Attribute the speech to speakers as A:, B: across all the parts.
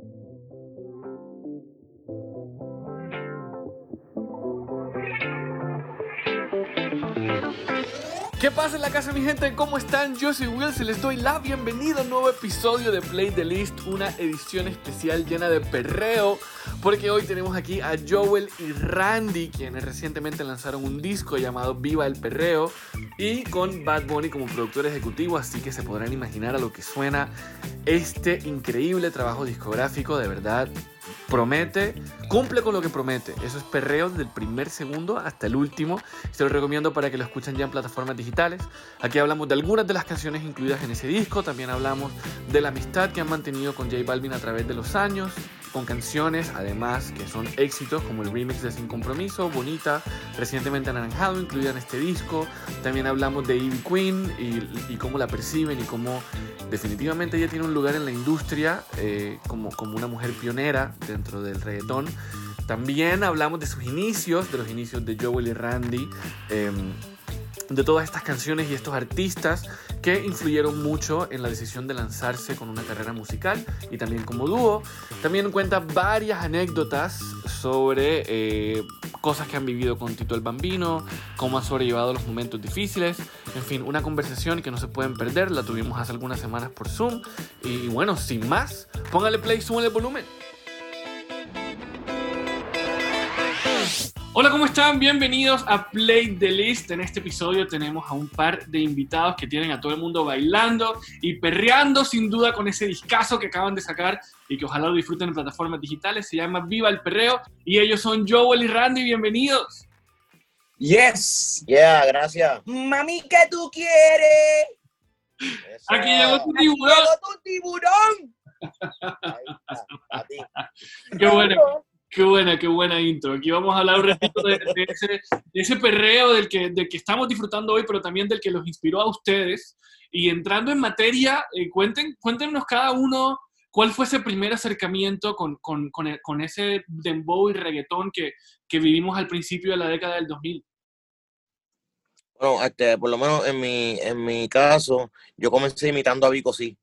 A: you ¿Qué pasa en la casa, mi gente? ¿Cómo están? Yo soy Will, se les doy la bienvenida a un nuevo episodio de Play the List, una edición especial llena de perreo, porque hoy tenemos aquí a Joel y Randy, quienes recientemente lanzaron un disco llamado Viva el Perreo, y con Bad Bunny como productor ejecutivo, así que se podrán imaginar a lo que suena este increíble trabajo discográfico, de verdad promete, cumple con lo que promete. Eso es perreo desde el primer segundo hasta el último. Se lo recomiendo para que lo escuchen ya en plataformas digitales. Aquí hablamos de algunas de las canciones incluidas en ese disco. También hablamos de la amistad que han mantenido con J Balvin a través de los años. Con canciones, además, que son éxitos como el remix de Sin Compromiso, Bonita, recientemente anaranjado, incluida en este disco. También hablamos de Ivy Queen y, cómo la perciben y cómo definitivamente ella tiene un lugar en la industria eh, como, como una mujer pionera dentro del reggaetón. También hablamos de sus inicios, de los inicios de Joel y Randy, em, de todas estas canciones y estos artistas que influyeron mucho en la decisión de lanzarse con una carrera musical y también como dúo. También cuenta varias anécdotas sobre eh, cosas que han vivido con Tito el Bambino, cómo ha sobrellevado los momentos difíciles, en fin, una conversación que no se pueden perder, la tuvimos hace algunas semanas por Zoom y bueno, sin más, póngale play, súbale volumen. Hola, ¿cómo están? Bienvenidos a Play the List. En este episodio tenemos a un par de invitados que tienen a todo el mundo bailando y perreando sin duda con ese discazo que acaban de sacar y que ojalá lo disfruten en plataformas digitales. Se llama Viva el Perreo y ellos son Joel y Randy. Bienvenidos.
B: Yes. Yeah, gracias.
C: Mami, ¿qué tú quieres?
B: Eso.
A: Aquí llegó tu
C: Aquí
A: tiburón.
C: llegó tu tiburón.
B: Ahí está, a ti.
A: Qué buena, qué buena, qué buena intro. Aquí vamos a hablar un ratito de, ese, perreo del que, estamos disfrutando hoy, pero también del que los inspiró a ustedes. Y entrando en materia, eh, cuenten, cuéntenos cada uno cuál fue ese primer acercamiento con, con, con, el- con ese dembow y reggaetón que, que vivimos al principio de la década del 2000.
B: Bueno, este, por lo menos en mi, en mi caso, yo comencé imitando a Vico sí.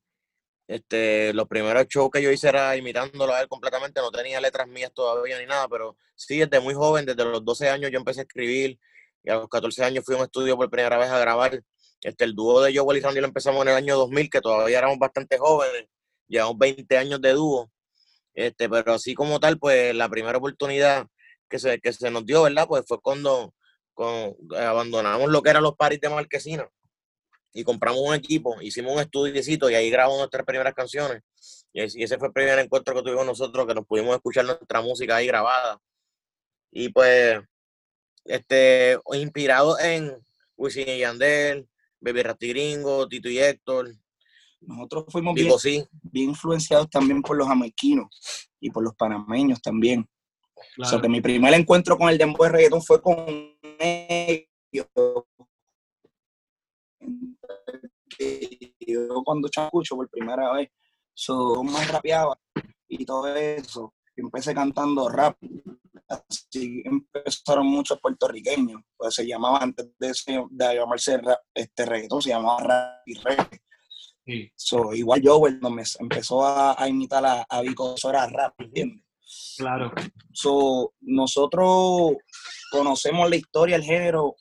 B: Este, los primeros shows que yo hice era imitándolo a él completamente, no tenía letras mías todavía ni nada, pero sí, desde muy joven, desde los 12 años yo empecé a escribir y a los 14 años fui a un estudio por primera vez a grabar. Este, el dúo de Joel y Randy lo empezamos en el año 2000, que todavía éramos bastante jóvenes, llevamos 20 años de dúo. Este, pero así como tal, pues la primera oportunidad que se, que se nos dio, ¿verdad? Pues fue cuando eh, abandonamos lo que eran los paris de Marquesina y compramos un equipo, hicimos un estudiecito y ahí grabamos nuestras primeras canciones. Y ese, fue el primer encuentro que tuvimos nosotros, que nos pudimos escuchar nuestra música ahí grabada. Y pues, este, inspirado en Wisin y Yandel, Baby Rasti Gringo, Tito y Héctor,
C: Nosotros fuimos bien,
B: Vico sí.
C: bien influenciados también por los jamaiquinos y por los panameños también. O sea, que mi primer encuentro con el dembow de reggaetón fue con ellos. Yo cuando escucho por primera vez, so, más rapeaba y todo eso. Y empecé cantando rap. Así empezaron muchos puertorriqueños. Pues se llamaba antes de, ese- de llamarse rap, este reggaetón, se llamaba rap y reggae.
A: Sí,
C: So, igual yo cuando me empezó a, a imitar a, a Vico, eso era rap, ¿entiendes?
A: claro.
C: So, nosotros conocemos la historia, el género,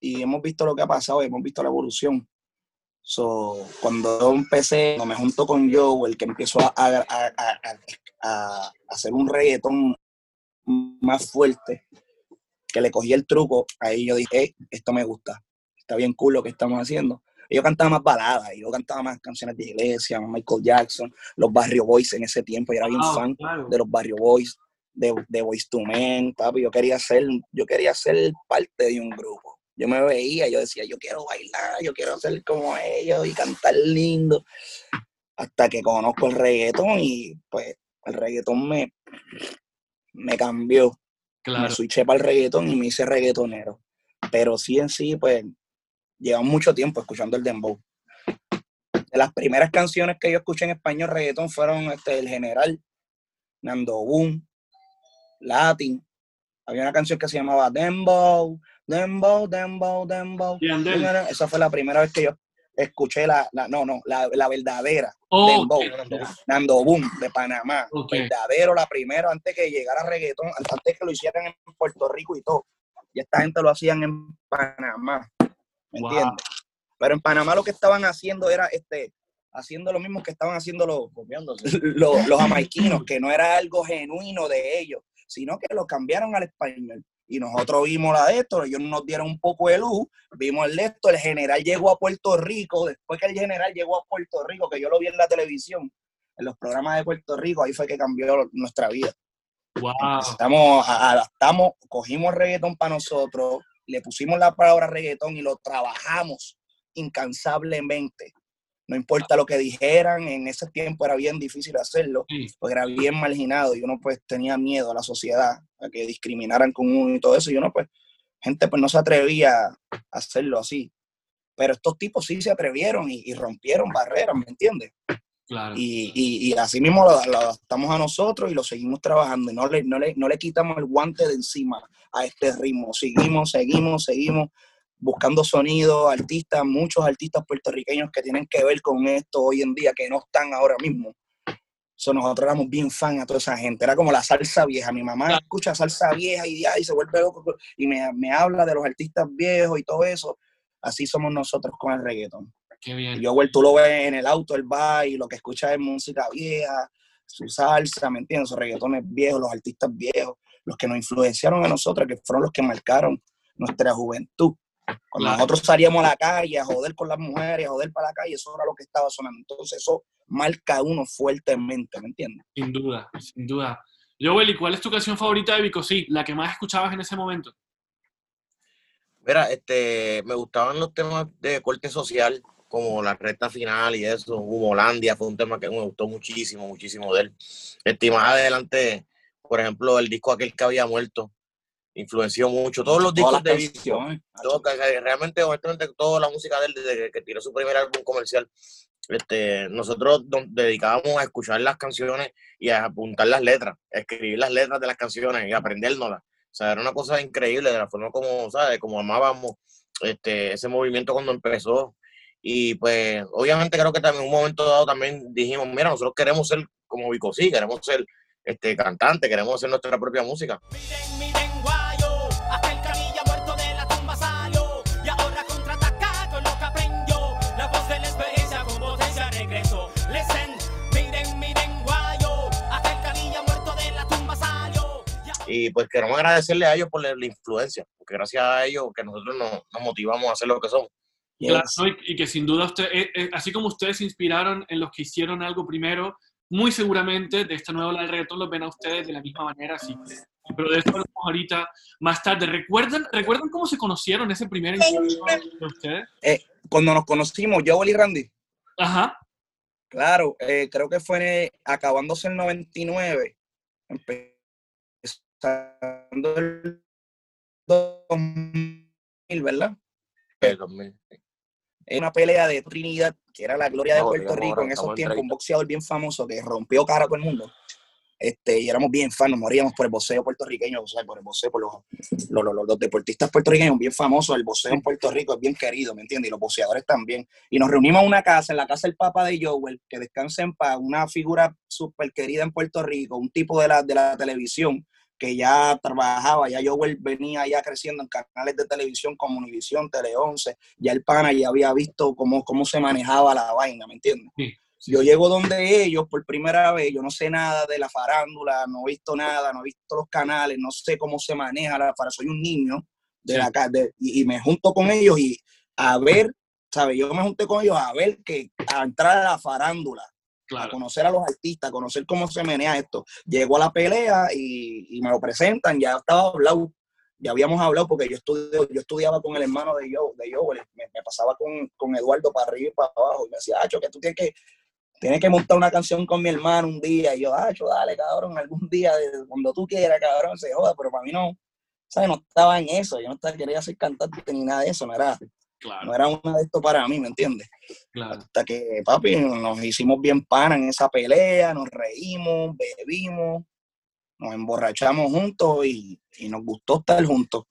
C: y hemos visto lo que ha pasado, y hemos visto la evolución. So, cuando yo empecé, cuando me junto con Joe, el que empezó a, a- a- a- hacer un reggaetón más fuerte, que le cogí el truco, ahí yo dije, "Ey, esto me gusta, está bien cool lo que estamos haciendo. Y yo cantaba más baladas, y yo cantaba más canciones de iglesia, más Michael Jackson, los Barrio Boys en ese tiempo, yo era bien
A: Ah,
C: fan
A: claro.
C: de los Barrio Boys, de, de Boys to Men, papi. Yo quería ser, yo quería ser parte de un grupo. Yo me veía, yo decía, yo quiero bailar, yo quiero ser como ellos y cantar lindo. Hasta que conozco el reggaetón y pues el reggaetón me, me cambió. Me
A: Claro.
C: switché para el reggaetón y me hice reggaetonero. Pero sí en sí, pues, llevamos mucho tiempo escuchando el dembow. De las primeras canciones que yo escuché en español reggaetón fueron este, El General, Nando Boom, Latin. Había una canción que se llamaba Dembow, Dembow, Dembow, Dembow. Esa fue la primera vez que yo escuché la, la no, no, la, la verdadera Oh, Nando Boom, de Panamá. Verdadero, la primera, antes que llegara reggaetón, antes que lo hicieran en Puerto Rico y todo. Y esta gente lo hacían en Panamá. ¿Me entiendes? Pero en Panamá lo que estaban haciendo era este, haciendo lo mismo que estaban haciendo los, los, los jamaiquinos, que no era algo genuino de ellos, sino que lo cambiaron al español y nosotros vimos la de esto, ellos nos dieron un poco de luz, vimos el de esto, el general llegó a Puerto Rico, después que el general llegó a Puerto Rico, que yo lo vi en la televisión, en los programas de Puerto Rico, ahí fue que cambió nuestra vida.
D: Wow.
C: Estamos, adaptamos, cogimos reggaetón para nosotros, le pusimos la palabra reggaetón y lo trabajamos incansablemente no importa lo que dijeran, en ese tiempo era bien difícil hacerlo, porque era bien marginado y uno pues tenía miedo a la sociedad, a que discriminaran con uno y todo eso, y uno pues, gente pues no se atrevía a hacerlo así. Pero estos tipos sí se atrevieron y, rompieron barreras, ¿me entiendes?
D: Claro.
C: Y, y, así mismo lo, adaptamos a nosotros y lo seguimos trabajando y no le, no, le, no le quitamos el guante de encima a este ritmo. Seguimos, seguimos, seguimos buscando sonido, artistas, muchos artistas puertorriqueños que tienen que ver con esto hoy en día, que no están ahora mismo. So, nosotros éramos bien fan a toda esa gente. Era como la salsa vieja. Mi mamá escucha salsa vieja y, y se vuelve loco y me, me, habla de los artistas viejos y todo eso. Así somos nosotros con el reggaetón.
D: Qué bien.
C: Y yo, tú lo ves en el auto, el va y lo que escucha es música vieja, su salsa, ¿me entiendes? Sus reggaetones viejos, los artistas viejos, los que nos influenciaron a nosotros, que fueron los que marcaron nuestra juventud. Cuando nosotros salíamos a la calle a joder con las mujeres, a joder para la calle, eso era lo que estaba sonando. Entonces eso marca a uno fuertemente, ¿me entiendes?
D: Sin duda, sin duda. Joel, ¿y cuál es tu canción favorita de Vico? Sí, la que más escuchabas en ese momento.
B: Mira, este, me gustaban los temas de corte social, como la recta final y eso. Humolandia fue un tema que me gustó muchísimo, muchísimo de él. Este, más adelante, por ejemplo, el disco aquel que había muerto, influenció mucho. Todos los discos de Vico, realmente, honestamente, toda la música de él, desde que tiró su primer álbum comercial, este, nosotros nos dedicábamos a escuchar las canciones y a apuntar las letras, a escribir las letras de las canciones y aprendérnoslas. O sea, era una cosa increíble de la forma como, ¿sabes? Como amábamos este, ese movimiento cuando empezó. Y pues, obviamente creo que también en un momento dado también dijimos, mira, nosotros queremos ser como Vico, sí, queremos ser este, cantante, queremos hacer nuestra propia música. Y pues queremos agradecerle a ellos por la, influencia, porque gracias a ellos que nosotros nos, motivamos a hacer lo que somos.
D: Claro, y, que sin duda, usted, eh, eh, así como ustedes se inspiraron en los que hicieron algo primero, muy seguramente de esta nueva ola del reggaetón los ven a ustedes de la misma manera, así pero de eso hablamos ahorita más tarde. ¿Recuerdan, ¿Recuerdan cómo se conocieron ese primer encuentro de ustedes?
C: Eh, cuando nos conocimos, yo, y Randy.
D: Ajá.
C: Claro, creo que fue acabándose el 99 el 2000, ¿verdad?
B: El 2000.
C: una pelea de Trinidad, que era la gloria de Puerto Rico en esos tiempos, un boxeador bien famoso que rompió cara todo el mundo. Este, y éramos bien fans, nos moríamos por el boxeo puertorriqueño, o sea, por el boxeo, por los, los, deportistas puertorriqueños, bien famosos, el boxeo en Puerto Rico es bien querido, ¿me entiendes? Y los boxeadores también. Y nos reunimos en una casa, en la casa del papá de Joel, que descansa en paz, una figura súper querida en Puerto Rico, un tipo de la, de la televisión, que ya trabajaba, ya yo venía ya creciendo en canales de televisión como Univisión, Tele 11, ya el pana ya había visto cómo, cómo se manejaba la vaina, ¿me entiendes? Yo llego donde ellos por primera vez, yo no sé nada de la farándula, no he visto nada, no he visto los canales, no sé cómo se maneja la farándula, soy un niño de la y, y, me junto con ellos y a ver, ¿sabes? Yo me junté con ellos a ver que a entrar a la farándula, a conocer a los artistas, a conocer cómo se menea esto. Llegó a la pelea y, me lo presentan, ya estaba hablado, ya habíamos hablado porque yo, estudio, yo estudiaba con el hermano de yo, de yo me, pasaba con, Eduardo para arriba y para abajo y me decía, Acho, que tú tienes que, tienes que montar una canción con mi hermano un día. Y yo, Acho, dale, cabrón, algún día, cuando tú quieras, cabrón, se joda, pero para mí no, ¿sabes? No estaba en eso, yo no estaba, quería ser cantante ni nada de eso, no era no era una de esto para mí, ¿me entiendes? Hasta que, papi, nos hicimos bien pana en esa pelea, nos reímos, bebimos, nos emborrachamos juntos y, nos gustó estar juntos.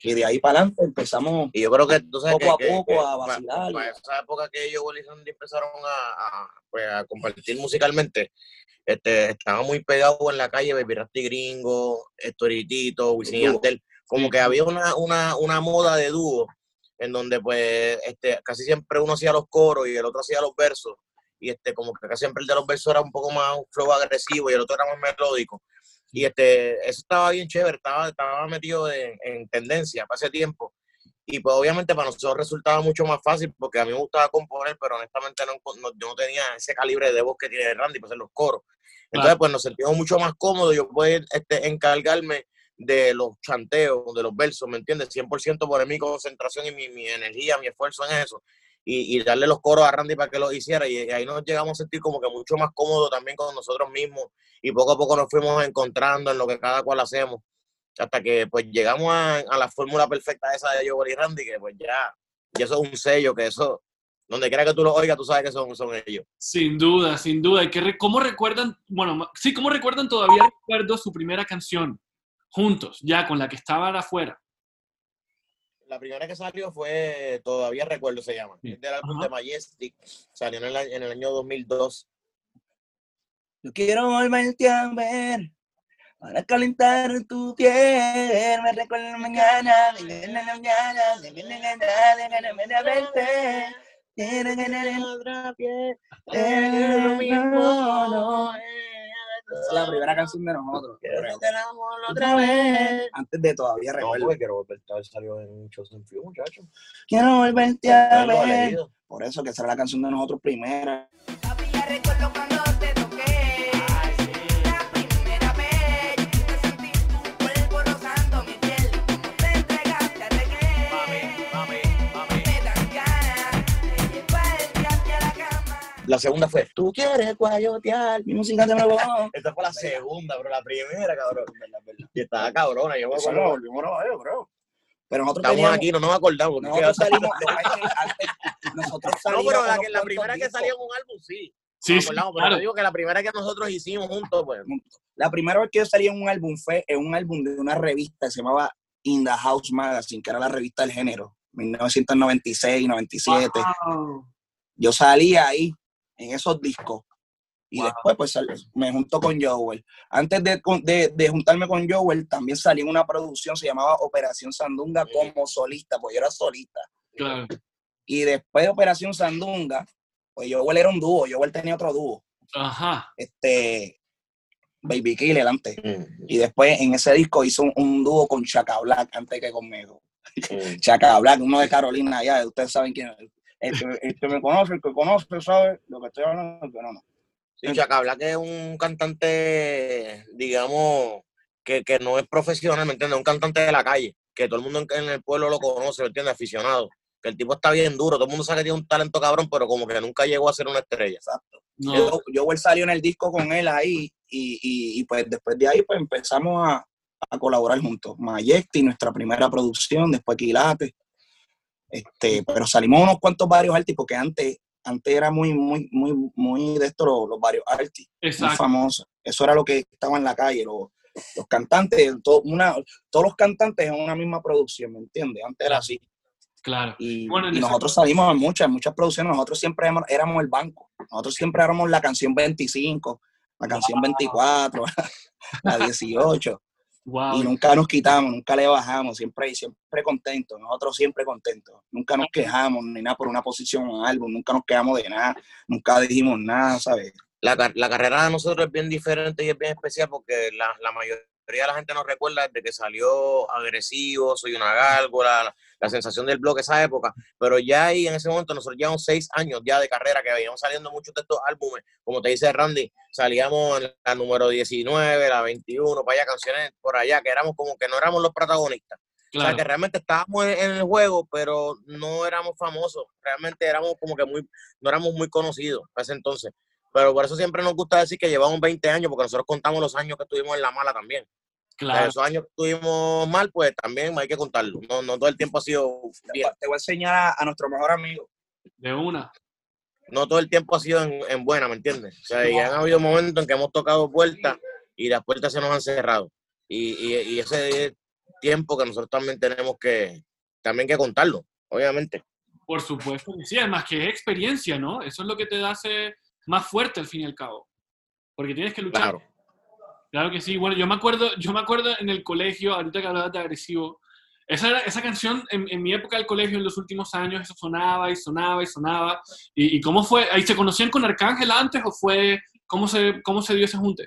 C: Y de ahí para adelante empezamos
B: Y yo creo que,
C: poco
B: que-
C: a poco
B: que-
C: a vacilar.
B: Para esa época que ellos, y empezaron a, a, pues, a compartir musicalmente, este, estaba muy pegado en la calle Baby Rasty Gringo, Estoritito, Wisin y. Yandel. Como
D: Sí.
B: que había una, una, una moda de dúo en donde pues este, casi siempre uno hacía los coros y el otro hacía los versos. Y este, como que casi siempre el de los versos era un poco más un flow agresivo y el otro era más melódico. Y este, eso estaba bien chévere, estaba, estaba metido en, en tendencia para ese tiempo. Y pues obviamente para nosotros resultaba mucho más fácil porque a mí me gustaba componer, pero honestamente no, no- yo no tenía ese calibre de voz que tiene Randy para hacer los coros. Entonces
D: Claro.
B: pues nos sentimos mucho más cómodos, yo puedo este, encargarme de los chanteos, de los versos, ¿me entiendes? 100% poner mi concentración y mi, mi energía, mi esfuerzo en eso. Y, y darle los coros a Randy para que lo hiciera. Y, ahí nos llegamos a sentir como que mucho más cómodos también con nosotros mismos. Y poco a poco nos fuimos encontrando en lo que cada cual hacemos hasta que pues llegamos a, la fórmula perfecta esa de Joel y Randy, que pues ya, ya eso es un sello, que eso, donde quiera que tú lo oigas, tú sabes que son, son ellos.
D: Sin duda, sin duda. ¿Y qué re- cómo recuerdan, bueno, sí, cómo recuerdan todavía recuerdo su primera canción, juntos, ya con la que estaban afuera?
B: La primera que salió fue, todavía recuerdo se llama,
D: Sí.
B: es del álbum
D: Ajá.
B: de Majestic, salió en el, a- en el año 2002.
C: Yo quiero volverte a ver para calentar tu piel. Me recuerdo la mañana, de la mañana, de la mañana, de la mañana, verte. Quiero ganar otra piel. Eh, no, no. Esa es la primera canción de nosotros.
B: Quiero
C: creo.
B: que te enamore otra vez.
C: Antes de todavía recuerdo.
B: quiero volver a ver, salió en Chosen Few, muchachos.
C: Quiero volverte a ver. Por eso que será la canción de nosotros primera.
E: Papi, ya recuerdo cuando La
B: segunda fue, tú quieres guayotear.
C: Mi música de nuevo.
B: Esta fue la segunda, pero la primera, cabrón. Y estaba cabrona, yo me acuerdo.
C: volvimos a ver, bro. Pero nosotros
B: Estamos
C: teníamos,
B: aquí, no nos acordamos.
C: nosotros salimos,
B: No, pero la, que, primera que salió en un álbum, sí.
D: Sí,
B: nos
D: sí,
B: acordamos, pero
D: claro.
B: te digo que la primera que nosotros hicimos juntos, pues.
C: La primera vez que yo salí en un álbum fue en un álbum de una revista que se llamaba In the House Magazine, que era la revista del género, 1996, 97.
D: Wow.
C: Yo salí ahí, en esos discos. Y
D: Wow.
C: después, pues, sal- me junto con Joel. Antes de, de, de juntarme con Joel, también salí en una producción, se llamaba Operación Sandunga, como solista, pues yo era solista.
D: Claro.
C: Y después de Operación Sandunga, pues Joel era un dúo, Joel tenía otro dúo,
D: Ajá.
C: este, Baby Killer antes.
B: Mm,
C: Y después en ese disco hizo un, un dúo con Chaka Black antes que conmigo.
B: mm.
C: Chaka Black, uno de Carolina allá, ustedes saben quién es. El que, el que me conoce, el que conoce, sabe lo que estoy hablando, el que no, no.
B: Sí, Chaka Black es un cantante, digamos, que, que no es profesional, ¿me entiendes? Un cantante de la calle, que todo el mundo en, en el pueblo lo conoce, ¿me entiendes? Aficionado. Que el tipo está bien duro, todo el mundo sabe que tiene un talento cabrón, pero como que nunca llegó a ser una estrella.
D: No,
C: Yo, Joel salió en el disco con él ahí y, y, y pues después de ahí pues empezamos a, a colaborar juntos. Mayesti, nuestra primera producción, después Quilate. Este, pero salimos unos cuantos varios artistas porque antes, antes era muy, muy, muy, muy de esto los, los varios artistas, muy famosos. Eso era lo que estaba en la calle, los, los cantantes, to- una, todos los cantantes en una misma producción, ¿me entiendes? Antes era así.
D: Claro.
C: Y,
D: Bueno, en
C: y nosotros salimos en muchas, en muchas producciones, nosotros siempre éramos, éramos el banco. Nosotros siempre éramos la canción 25, la canción 24, la 18.
D: Wow.
C: Y nunca nos quitamos, nunca le bajamos, siempre, siempre contentos, nosotros siempre contentos. Nunca nos quejamos ni nada por una posición o algo, nunca nos quejamos de nada, nunca dijimos nada, ¿sabes?
B: La, car- la carrera de nosotros es bien diferente y es bien especial porque la, la mayoría de la gente nos recuerda desde que salió agresivo, soy una gárgola, la, sensación del blog esa época, pero ya ahí en ese momento nosotros llevamos seis años ya de carrera que veníamos saliendo muchos de estos álbumes, como te dice Randy, salíamos en la número 19, la 21, para allá canciones por allá, que éramos como que no éramos los protagonistas. O sea,
D: Claro.
B: que realmente estábamos en, en el juego, pero no éramos famosos. Realmente éramos como que muy, no éramos muy conocidos a ese entonces. Pero por eso siempre nos gusta decir que llevamos 20 años, porque nosotros contamos los años que estuvimos en la mala también.
D: Claro.
B: esos años que estuvimos mal, pues también hay que contarlo. No, no todo el tiempo ha sido bien.
C: Te voy a enseñar a, a nuestro mejor amigo.
D: De una.
B: No todo el tiempo ha sido en, en buena, ¿me entiendes? O sea, y han habido momentos en que hemos tocado puertas y las puertas se nos han cerrado. Y, y, y ese es tiempo que nosotros también tenemos que, también que contarlo, obviamente.
D: Por supuesto que sí, además que es experiencia, ¿no? Eso es lo que te hace más fuerte al fin y al cabo. Porque tienes que luchar.
B: Claro.
D: Claro que sí. Bueno, yo me acuerdo, yo me acuerdo en el colegio, ahorita que hablabas de agresivo, esa, esa canción en, en mi época del colegio, en los últimos años, eso sonaba y sonaba y sonaba. ¿Y, cómo fue? ¿Ahí se conocían con Arcángel antes o fue, cómo se, cómo se dio ese junte?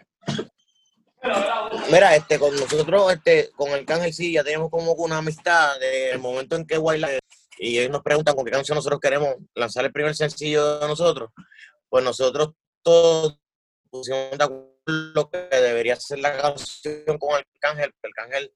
B: Mira, este, con nosotros, este, con el Cángel sí, ya tenemos como una amistad de el momento en que Wildlife y ellos nos preguntan con qué canción nosotros queremos lanzar el primer sencillo de nosotros, pues nosotros todos pusimos de acuerdo que debería ser la canción con el Cángel, porque el Cángel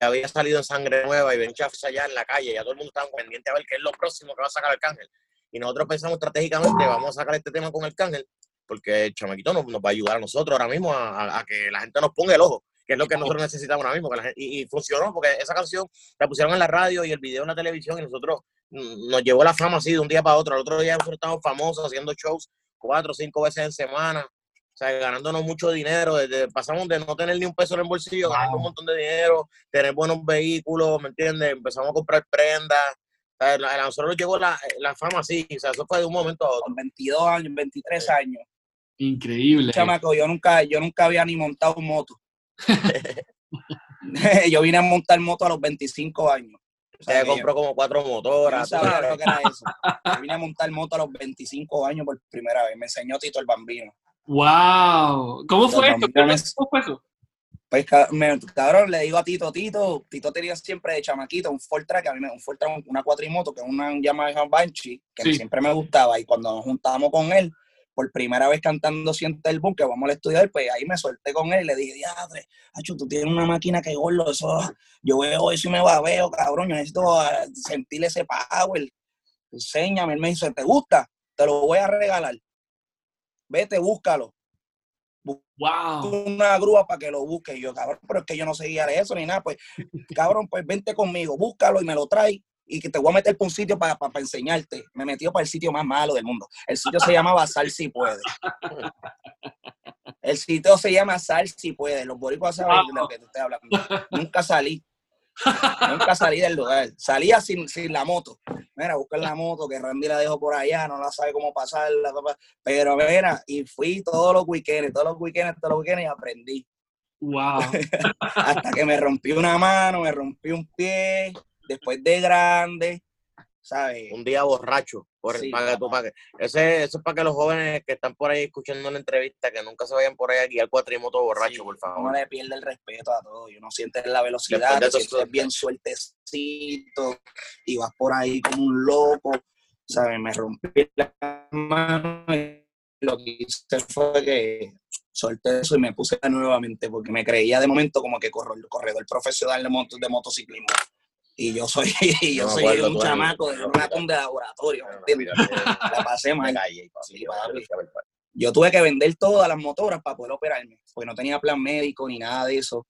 B: había salido en Sangre Nueva y ven chafs allá en la calle, ya todo el mundo estaba pendiente a ver qué es lo próximo que va a sacar el Cángel. Y nosotros pensamos estratégicamente, vamos a sacar este tema con el Cángel, porque el chamaquito nos, nos va a ayudar a nosotros ahora mismo a, a- a que la gente nos ponga el ojo, que es lo que nosotros necesitamos ahora mismo. que la gente- y, y funcionó, porque esa canción la pusieron en la radio y el video en la televisión y nosotros nos llevó la fama así de un día para otro. Al otro día nosotros estábamos famosos haciendo shows cuatro o cinco veces en semana, sea, ganándonos mucho dinero. Desde, pasamos de no tener ni un peso en el bolsillo, ganando un montón de dinero, tener buenos vehículos, ¿me entiendes? Empezamos a comprar prendas. O sea, a nosotros nos llegó la, la fama así, o sea, eso fue de un momento a otro.
C: Con 22 años, 23 años.
D: Increíble.
C: Chamaco, yo nunca, yo nunca había ni montado moto. yo vine a montar moto a los 25 años. O sea,
B: compró como cuatro
C: yo no
B: motoras. tú
C: sabía
B: sabes.
C: lo que era eso. Yo vine a montar moto a los 25 años por primera vez. Me enseñó Tito el Bambino.
D: ¡Wow! ¿Cómo fue esto? ¿Cómo fue eso?
C: Pues me, cabrón, le digo a Tito, Tito, Tito tenía siempre de chamaquito un Ford Track, a mí me, un Ford Track, una cuatrimoto, que es una Yamaha Banshee, que
D: Sí.
C: siempre me gustaba, y cuando nos juntamos con él, por primera vez cantando Siente el Boom, que vamos al estudiar, pues ahí me solté con él y le dije, diadre, Hacho, tú tienes una máquina que gordo, eso, yo veo eso y me babeo, cabrón, yo necesito ah, sentir ese power, enséñame, él me dice, ¿te gusta? Te lo voy a regalar, vete, búscalo
D: ¡Wow!
C: una grúa para que lo busque. Y yo, cabrón, pero es que yo no sé guiar eso ni nada. Pues, cabrón, pues vente conmigo, búscalo y me lo trae y que te voy a meter por un sitio para, para, enseñarte. Me metió para el sitio más malo del mundo. El sitio se llama Sal Si Puede. El sitio se llama Sal Si Puede. Los boricuas saben de lo que te estoy hablando. Nunca salí. Nunca salí del lugar. Salía sin, sin la moto. Mira, buscar la moto, que Randy la dejó por allá, no la sabe cómo pasarla. papá. Pero mira, y fui todos los weekends, todos los weekends, todos los weekends y aprendí.
D: ¡Wow!
C: Hasta que me rompí una mano, me rompí un pie, después de grande, ¿sabes?
B: un día borracho. Por,
C: Sí,
B: tú- ese, eso es para que los jóvenes que están por ahí escuchando la entrevista, que nunca se vayan por ahí a guiar cuatrimoto borracho,
C: Sí,
B: por favor.
C: le pierde el respeto a todo. Y uno siente la velocidad,
B: de
C: te
B: eso,
C: sientes
B: eso-
C: bien sueltecito y vas por ahí como un loco, ¿sabes? Me rompí la mano y lo que hice fue que solté eso y me puse nuevamente porque me creía de momento como que corro, corredor profesional de, moto, de motociclismo. Y yo soy, y yo
B: No
C: soy
B: acuerdo,
C: un chamaco de un ratón de laboratorio, ¿me entiendes? La pasé mal. Sí, papi. Yo tuve que vender todas las motoras para poder operarme, porque no tenía plan médico ni nada de eso,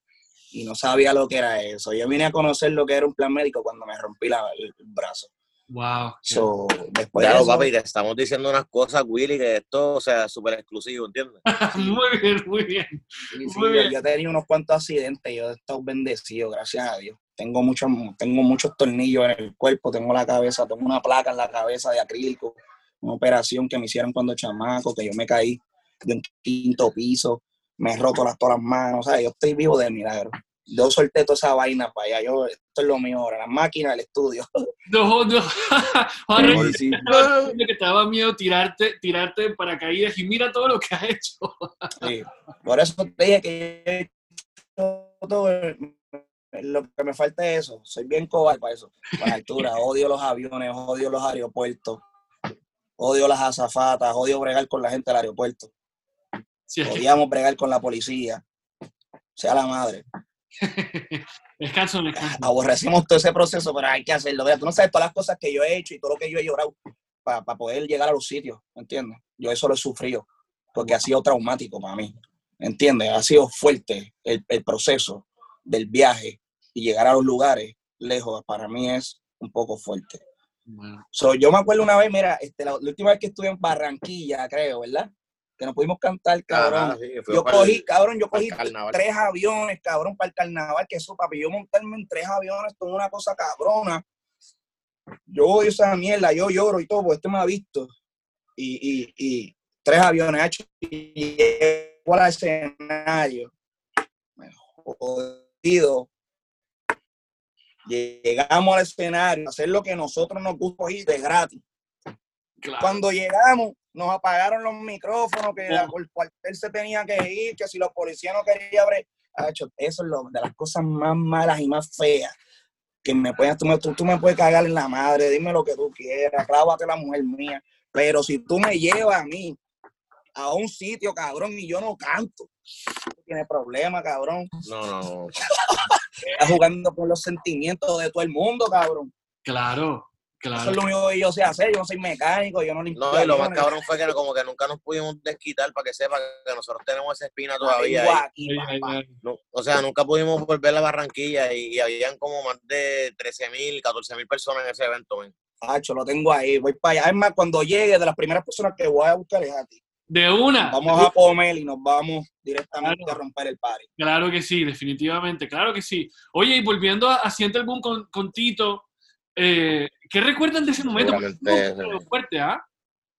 C: y no sabía lo que era eso. Yo vine a conocer lo que era un plan médico cuando me rompí la- el brazo.
D: ¡Wow!
C: So, después de
B: Claro,
C: eso,
B: papi, te estamos diciendo unas cosas, Willy, que esto o sea súper exclusivo, ¿entiendes?
D: Muy bien, muy bien.
C: sí, sí, yo,
D: bien.
C: yo he tenido unos cuantos accidentes, yo he estado bendecido, gracias a Dios. Tengo muchos, tengo muchos tornillos en el cuerpo, tengo la cabeza, tengo una placa en la cabeza de acrílico, una operación que me hicieron cuando chamaco, que yo me caí de un quinto piso, me he roto las, todas las manos, ¿sabes? Yo estoy vivo de milagro. Yo solté toda esa vaina para allá, yo, esto es lo mío ahora, las máquinas, el estudio.
D: No, no. Juan,
C: Sí, sí.
D: de que te daba miedo tirarte, tirarte en paracaídas y mira todo lo que has hecho.
C: Sí. Por eso te dije que todo, lo que me falta es eso. Soy bien cobarde para eso, para la altura. Odio los aviones, odio los aeropuertos, odio las azafatas, odio bregar con la gente del aeropuerto.
D: Sí, que-
C: Odiamos bregar con la policía. Sea la madre.
D: Descanso, descanso.
C: Aborrecimos todo ese proceso, pero hay que hacerlo. Mira, tú no sabes todas las cosas que yo he hecho y todo lo que yo he llorado para poder llegar a los sitios, ¿me entiendes? Yo eso lo he sufrido porque ha sido traumático para mí, ¿me entiendes? Ha sido fuerte el, el proceso del viaje y llegar a los lugares lejos, para mí es un poco fuerte.
D: Bueno,
C: So, yo me acuerdo una vez, mira, este, la, la última vez que estuve en Barranquilla, creo, ¿verdad? que no pudimos cantar, cabrón.
B: Sí,
C: yo cogí,
B: el-
C: cabrón, yo cogí tres aviones, cabrón, para el carnaval, que eso, papi, yo montarme en tres aviones, es una cosa cabrona. Yo odio esa mierda, yo lloro y todo, porque este me ha visto. Y, y, y tres aviones, hecho, y llego al escenario. Me Llegamos al escenario, a hacer lo que nosotros nos gusta ir de gratis.
D: Claro.
C: Cuando llegamos, nos apagaron los micrófonos, que la-
D: Oh.
C: el cuartel se tenía que ir, que si los policías no querían abrir. Hacho, eso es lo, de las cosas más malas y más feas. Que me puedes, tú, tú, tú me puedes cagar en la madre, dime lo que tú quieras, clávate la mujer mía. Pero si tú me llevas a mí a un sitio, cabrón, y yo no canto, tú tienes problema, cabrón.
B: No, no, no.
C: Estás jugando con los sentimientos de todo el mundo, cabrón.
D: Claro,
C: Eso
D: claro.
C: es lo único que yo sé hacer. Yo no soy mecánico, yo no limpio
B: No, y lo más cabrón fue que como que nunca nos pudimos desquitar para que sepa que nosotros tenemos esa espina
C: La
B: todavía.
C: aquí.
B: No, o sea, nunca pudimos volver a Barranquilla y, y habían como más de 13 mil, 14 mil personas en ese evento.
C: Hacho, lo tengo ahí, voy para allá. Es más, cuando llegue, de las primeras personas que voy a buscar es a ti.
D: De una.
C: Vamos a comer y nos vamos directamente
D: Claro.
C: a romper el party.
D: Claro que sí, definitivamente, claro que sí. Oye, y volviendo a, a Siente el Boom con, con Tito, eh, ¿qué recuerdan de ese momento? Porque ese fue un perreo fuerte, ¿ah?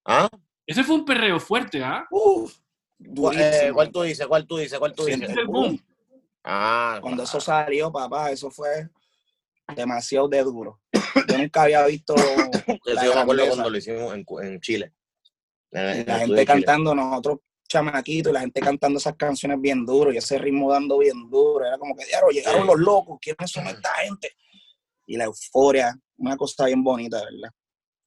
B: ¿Ah?
D: Ese fue un perreo fuerte, ¿ah?
C: Uf,
B: ¿Cuál, eh,
C: durísimo.
B: ¿Cuál tú dices? ¿Cuál tú dices? ¿Cuál tú
C: Siente
B: dices?
D: el boom.
B: Ah,
C: Cuando eso salió, papá, eso fue demasiado de duro. Yo nunca había visto
B: Yo me acuerdo cuando lo hicimos en, en Chile.
C: La gente cantando, nosotros chamaquitos, y la gente cantando esas canciones bien duro y ese ritmo dando bien duro. Era como que, diablo, llegaron
B: Sí.
C: los locos, ¿quiénes son esta gente? Y la euforia, una cosa bien bonita, ¿verdad?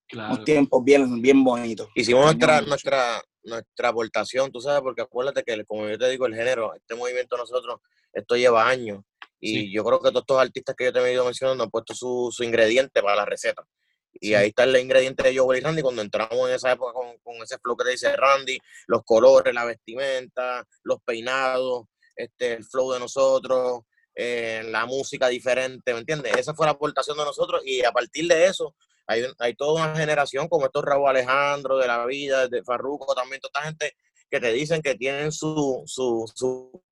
D: Claro.
C: Unos tiempos bien, bien bonitos.
B: Hicimos nuestra, nuestra, nuestra aportación, tú sabes, porque acuérdate que, como yo te digo, el género, este movimiento nosotros, esto lleva años. Y
D: Sí.
B: yo creo que todos estos artistas que yo te he ido mencionando han puesto su, su ingrediente para la receta. Y
D: Sí.
B: ahí está el ingrediente de Joel y Randy cuando entramos en esa época con, con ese flow que te dice Randy, los colores, la vestimenta, los peinados, este, el flow de nosotros, eh, la música diferente, ¿me entiendes? Esa fue la aportación de nosotros y a partir de eso hay, hay toda una generación como estos Raúl Alejandro de la vida, de Farruko también, toda esta gente que te dicen que tienen su, su, su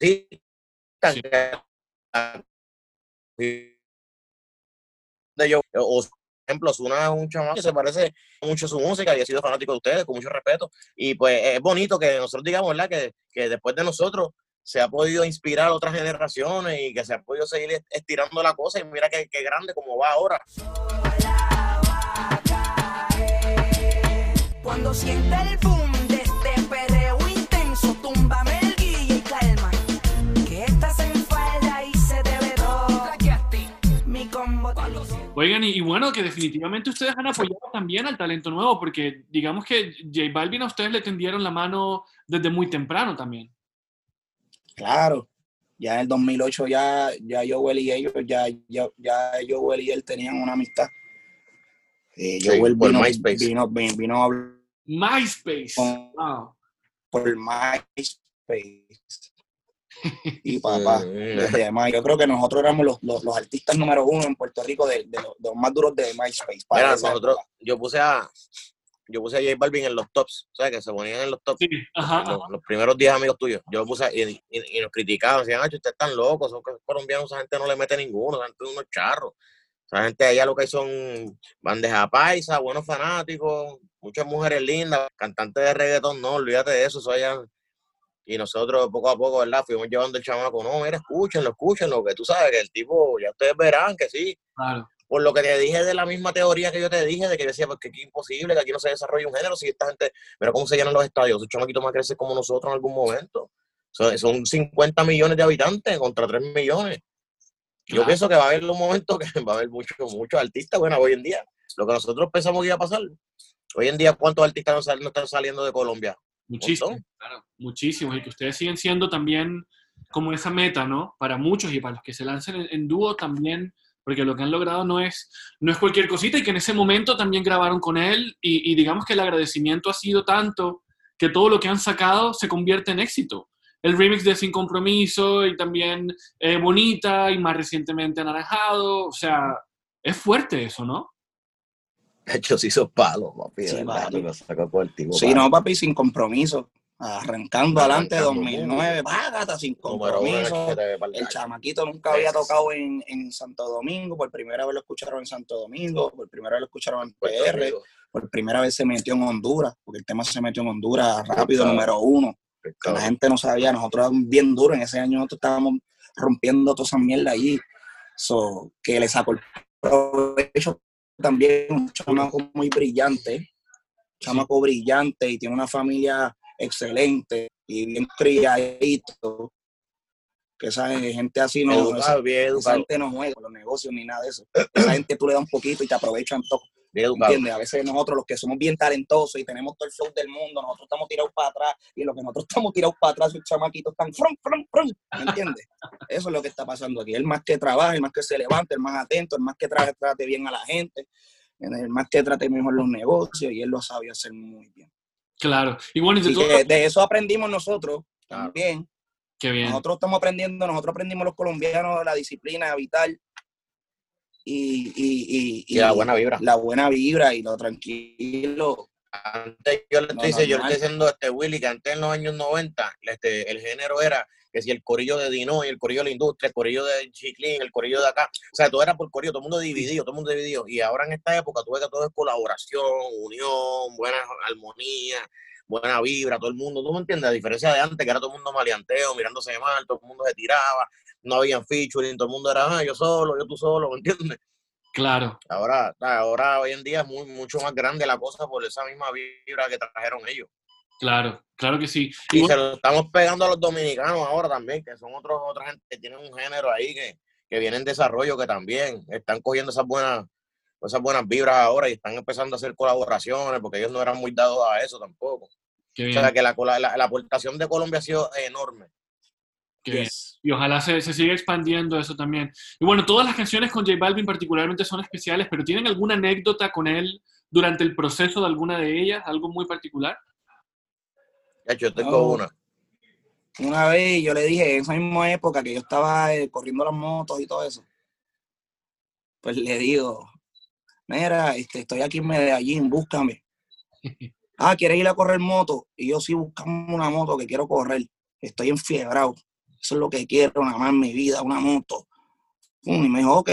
B: sí, yo, o por ejemplo, Zuna es un chamaco que se parece mucho a su música y ha sido fanático de ustedes, con mucho respeto. Y pues es bonito que nosotros digamos, ¿verdad? Que, que después de nosotros se ha podido inspirar a otras generaciones y que se ha podido seguir est- estirando la cosa y mira qué, qué grande como va ahora.
E: Cuando siente el boom
D: Oigan, y, y bueno, que definitivamente ustedes han apoyado también al talento nuevo, porque digamos que J Balvin a ustedes le tendieron la mano desde muy temprano también.
C: Claro. Ya en el 2008 ya, ya Joel y ellos, ya, ya, ya Joel y él tenían una amistad. Eh,
B: Sí,
C: Joel
B: por
C: vino,
B: MySpace.
C: vino, vino, vino a hablar
D: MySpace.
C: con-
D: Wow.
C: por MySpace. Y papá, desde yo creo que nosotros éramos los, los, los artistas número uno en Puerto Rico de, de los, de los más duros de MySpace. para
B: Mira, nosotros,
C: época.
B: yo puse a yo puse a J Balvin en los tops, ¿sabes? Que se ponían en los tops.
D: Sí, ajá,
B: los,
D: ajá.
B: los primeros 10 amigos tuyos. Yo lo puse y, y- y nos criticaban, decían, "Acho, ustedes están locos, son colombianos, esa gente no le mete ninguno, esa gente es unos charros. Esa gente allá lo que hay son bandeja paisa, buenos fanáticos, muchas mujeres lindas, cantantes de reggaetón, no, olvídate de eso, eso allá. Y nosotros poco a poco, ¿verdad? Fuimos llevando el chamaco, no, mira, escúchenlo, escúchenlo, que tú sabes que el tipo, ya ustedes verán que sí,
D: Claro.
B: por lo que te dije de la misma teoría que yo te dije, de que yo decía, porque aquí es imposible, que aquí no se desarrolle un género, si esta gente, mira cómo se llenan los estadios, esos chamaquitos más crecen como nosotros en algún momento. Son, son 50 millones de habitantes contra 3 millones. Yo pienso que va a haber un momento que va a haber muchos muchos artistas, bueno, hoy en día, lo que nosotros pensamos que iba a pasar. Hoy en día, ¿cuántos artistas no, sal- no están saliendo de Colombia?
D: Claro, muchísimos. Y que ustedes siguen siendo también como esa meta, ¿no? Para muchos y para los que se lancen en, en dúo también, porque lo que han logrado no es, no es cualquier cosita y que en ese momento también grabaron con él y, y digamos que el agradecimiento ha sido tanto que todo lo que han sacado se convierte en éxito. El remix de Sin Compromiso y también eh, Bonita y más recientemente Anaranjado, o sea, es fuerte eso, ¿no?
B: De hecho, se hizo palo, papi.
C: Sí, papi.
B: lo sacó por el tipo,
C: Sí,
B: papi.
C: no, papi, sin compromiso. Arrancando adelante
B: Arrancando
C: 2009, págata, sin compromiso.
B: El
C: chamaquito nunca había tocado en, en Santo Domingo, por primera vez lo escucharon en Santo Domingo, por primera vez lo escucharon en PR, por primera vez se metió en Honduras, porque el tema se metió en Honduras rápido, número uno. que la gente no sabía, nosotros bien duros, en ese año nosotros estábamos rompiendo toda esa mierda allí, so, que le sacó el provecho también, un chamaco muy brillante, un chamaco brillante y tiene una familia excelente y bien criadito, que esa gente así no, esa,
B: Educado, bien
C: esa
B: educado.
C: gente no juega con los negocios ni nada de eso, esa gente tú le das un poquito y te aprovechan todo. ¿Entiendes? A veces nosotros los que somos bien talentosos y tenemos todo el flow del mundo, nosotros estamos tirados para atrás y los que nosotros estamos tirados para atrás, esos chamaquitos están frum, frum, frum, ¿me entiendes? Eso es lo que está pasando aquí. El más que trabaja, el más que se levanta, el más atento, el más que trate, trate bien a la gente, el más que trate mejor los negocios y él lo sabe hacer muy bien.
D: Claro. Y bueno, y de
C: Así
D: todo-
C: que de eso aprendimos nosotros
B: Claro.
C: también.
D: Qué bien.
C: Nosotros estamos aprendiendo, nosotros aprendimos los colombianos la disciplina vital y, y, y,
B: Y la buena vibra.
C: la buena vibra y lo tranquilo.
B: Antes yo le
C: No,
B: estoy diciendo, yo le estoy diciendo a este Willy que antes en los años 90 este, el género era que si el corillo de Dino y el corillo de la industria, el corillo de Chiclín, el corillo de acá, o sea, todo era por corillo, todo el mundo dividido, todo el mundo dividido. Y ahora en esta época tú ves que todo es colaboración, unión, buena armonía, buena vibra, todo el mundo, ¿tú me entiendes? A diferencia de antes, que era todo el mundo maleanteo, mirándose mal, todo el mundo se tiraba, no habían featuring, todo el mundo era, ah, yo solo, yo tú solo, ¿me entiendes?
D: Claro.
B: Ahora, ahora hoy en día es muy, mucho más grande la cosa por esa misma vibra que trajeron ellos.
D: Claro, claro que sí. Y
B: Y
D: bueno,
B: se lo estamos pegando a los dominicanos ahora también, que son otros, otra gente que tienen un género ahí que, que viene en desarrollo, que también están cogiendo esas buenas, esas buenas vibras ahora y están empezando a hacer colaboraciones, porque ellos no eran muy dados a eso tampoco. O sea que la, la, la aportación de Colombia ha sido enorme.
D: Bien. Y ojalá se, se siga expandiendo eso también. Y bueno, todas las canciones con J Balvin particularmente son especiales, pero ¿tienen alguna anécdota con él durante el proceso de alguna de ellas? ¿Algo muy particular?
B: De hecho, yo tengo
C: No.
B: una.
C: Una vez yo le dije, en esa misma época que yo estaba eh, corriendo las motos y todo eso, pues le digo, mira, este, estoy aquí en Medellín, búscame. Ah, ¿quieres ir a correr moto? Y yo sí, buscamos una moto que quiero correr. Estoy enfiebrado. Eso es lo que quiero, nada más en mi vida, una moto. Y me dijo, ok,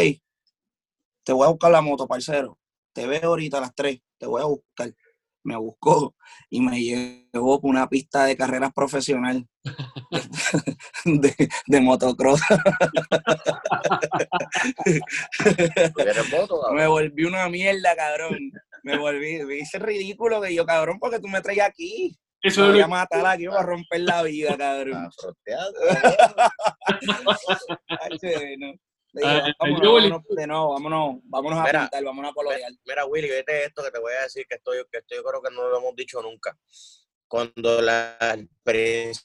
C: te voy a buscar la moto, parcero. Te veo ahorita a las 3, te voy a buscar. Me buscó y me llevó por una pista de carreras profesional de, de motocross. Me volví una mierda, cabrón. Me volví, me hice ridículo que yo, cabrón, porque tú me traes aquí.
D: Eso
C: Me
D: es
C: voy
D: lo-
C: a matar aquí, me voy a romper la vida, cabrón.
B: Ah,
C: digo,
D: Ah,
C: vámonos,
D: yo, Willy.
C: vámonos, de nuevo, vámonos, vámonos a
B: Mira.
C: pintar, vámonos a colorear.
B: Mira, Willy, vete esto que te voy a decir que esto, yo- que esto yo creo que no lo hemos dicho nunca. Cuando la experiencia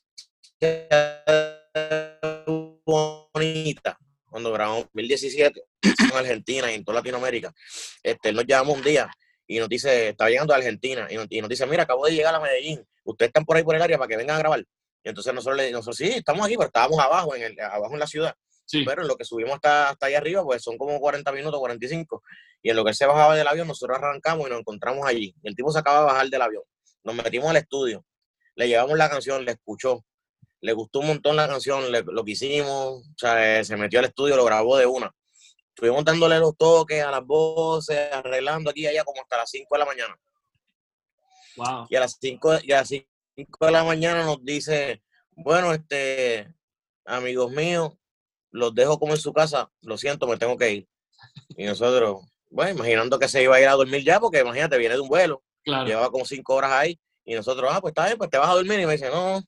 B: bonita, cuando grabamos 2017 en Argentina y en toda Latinoamérica, este, nos llamamos un día y nos dice, está llegando a Argentina, y nos, y nos dice, mira, acabo de llegar a Medellín, ustedes están por ahí por el área para que vengan a grabar. Y entonces nosotros le nosotros sí, estamos aquí, pero estábamos abajo, en el, abajo en la ciudad.
D: Sí,
B: Pero en lo que subimos hasta, hasta allá arriba, pues son como 40 minutos, 45. Y en lo que él se bajaba del avión, nosotros arrancamos y nos encontramos allí. Y el tipo se acaba de bajar del avión. Nos metimos al estudio, le llevamos la canción, le escuchó, le gustó un montón la canción, le- lo que hicimos, o sea, eh, se metió al estudio, lo grabó de una. Estuvimos dándole los toques a las voces, arreglando aquí y allá como hasta las 5 de la mañana.
D: wow.
B: Y a las 5 y a las 5 de la mañana nos dice, bueno, este, amigos míos, los dejo como en su casa, lo siento, me tengo que ir. Y nosotros, bueno, imaginando que se iba a ir a dormir ya, porque imagínate, viene de un vuelo,
D: Claro.
B: llevaba como cinco horas ahí, y nosotros, ah, pues está bien, pues te vas a dormir, y me dice, no,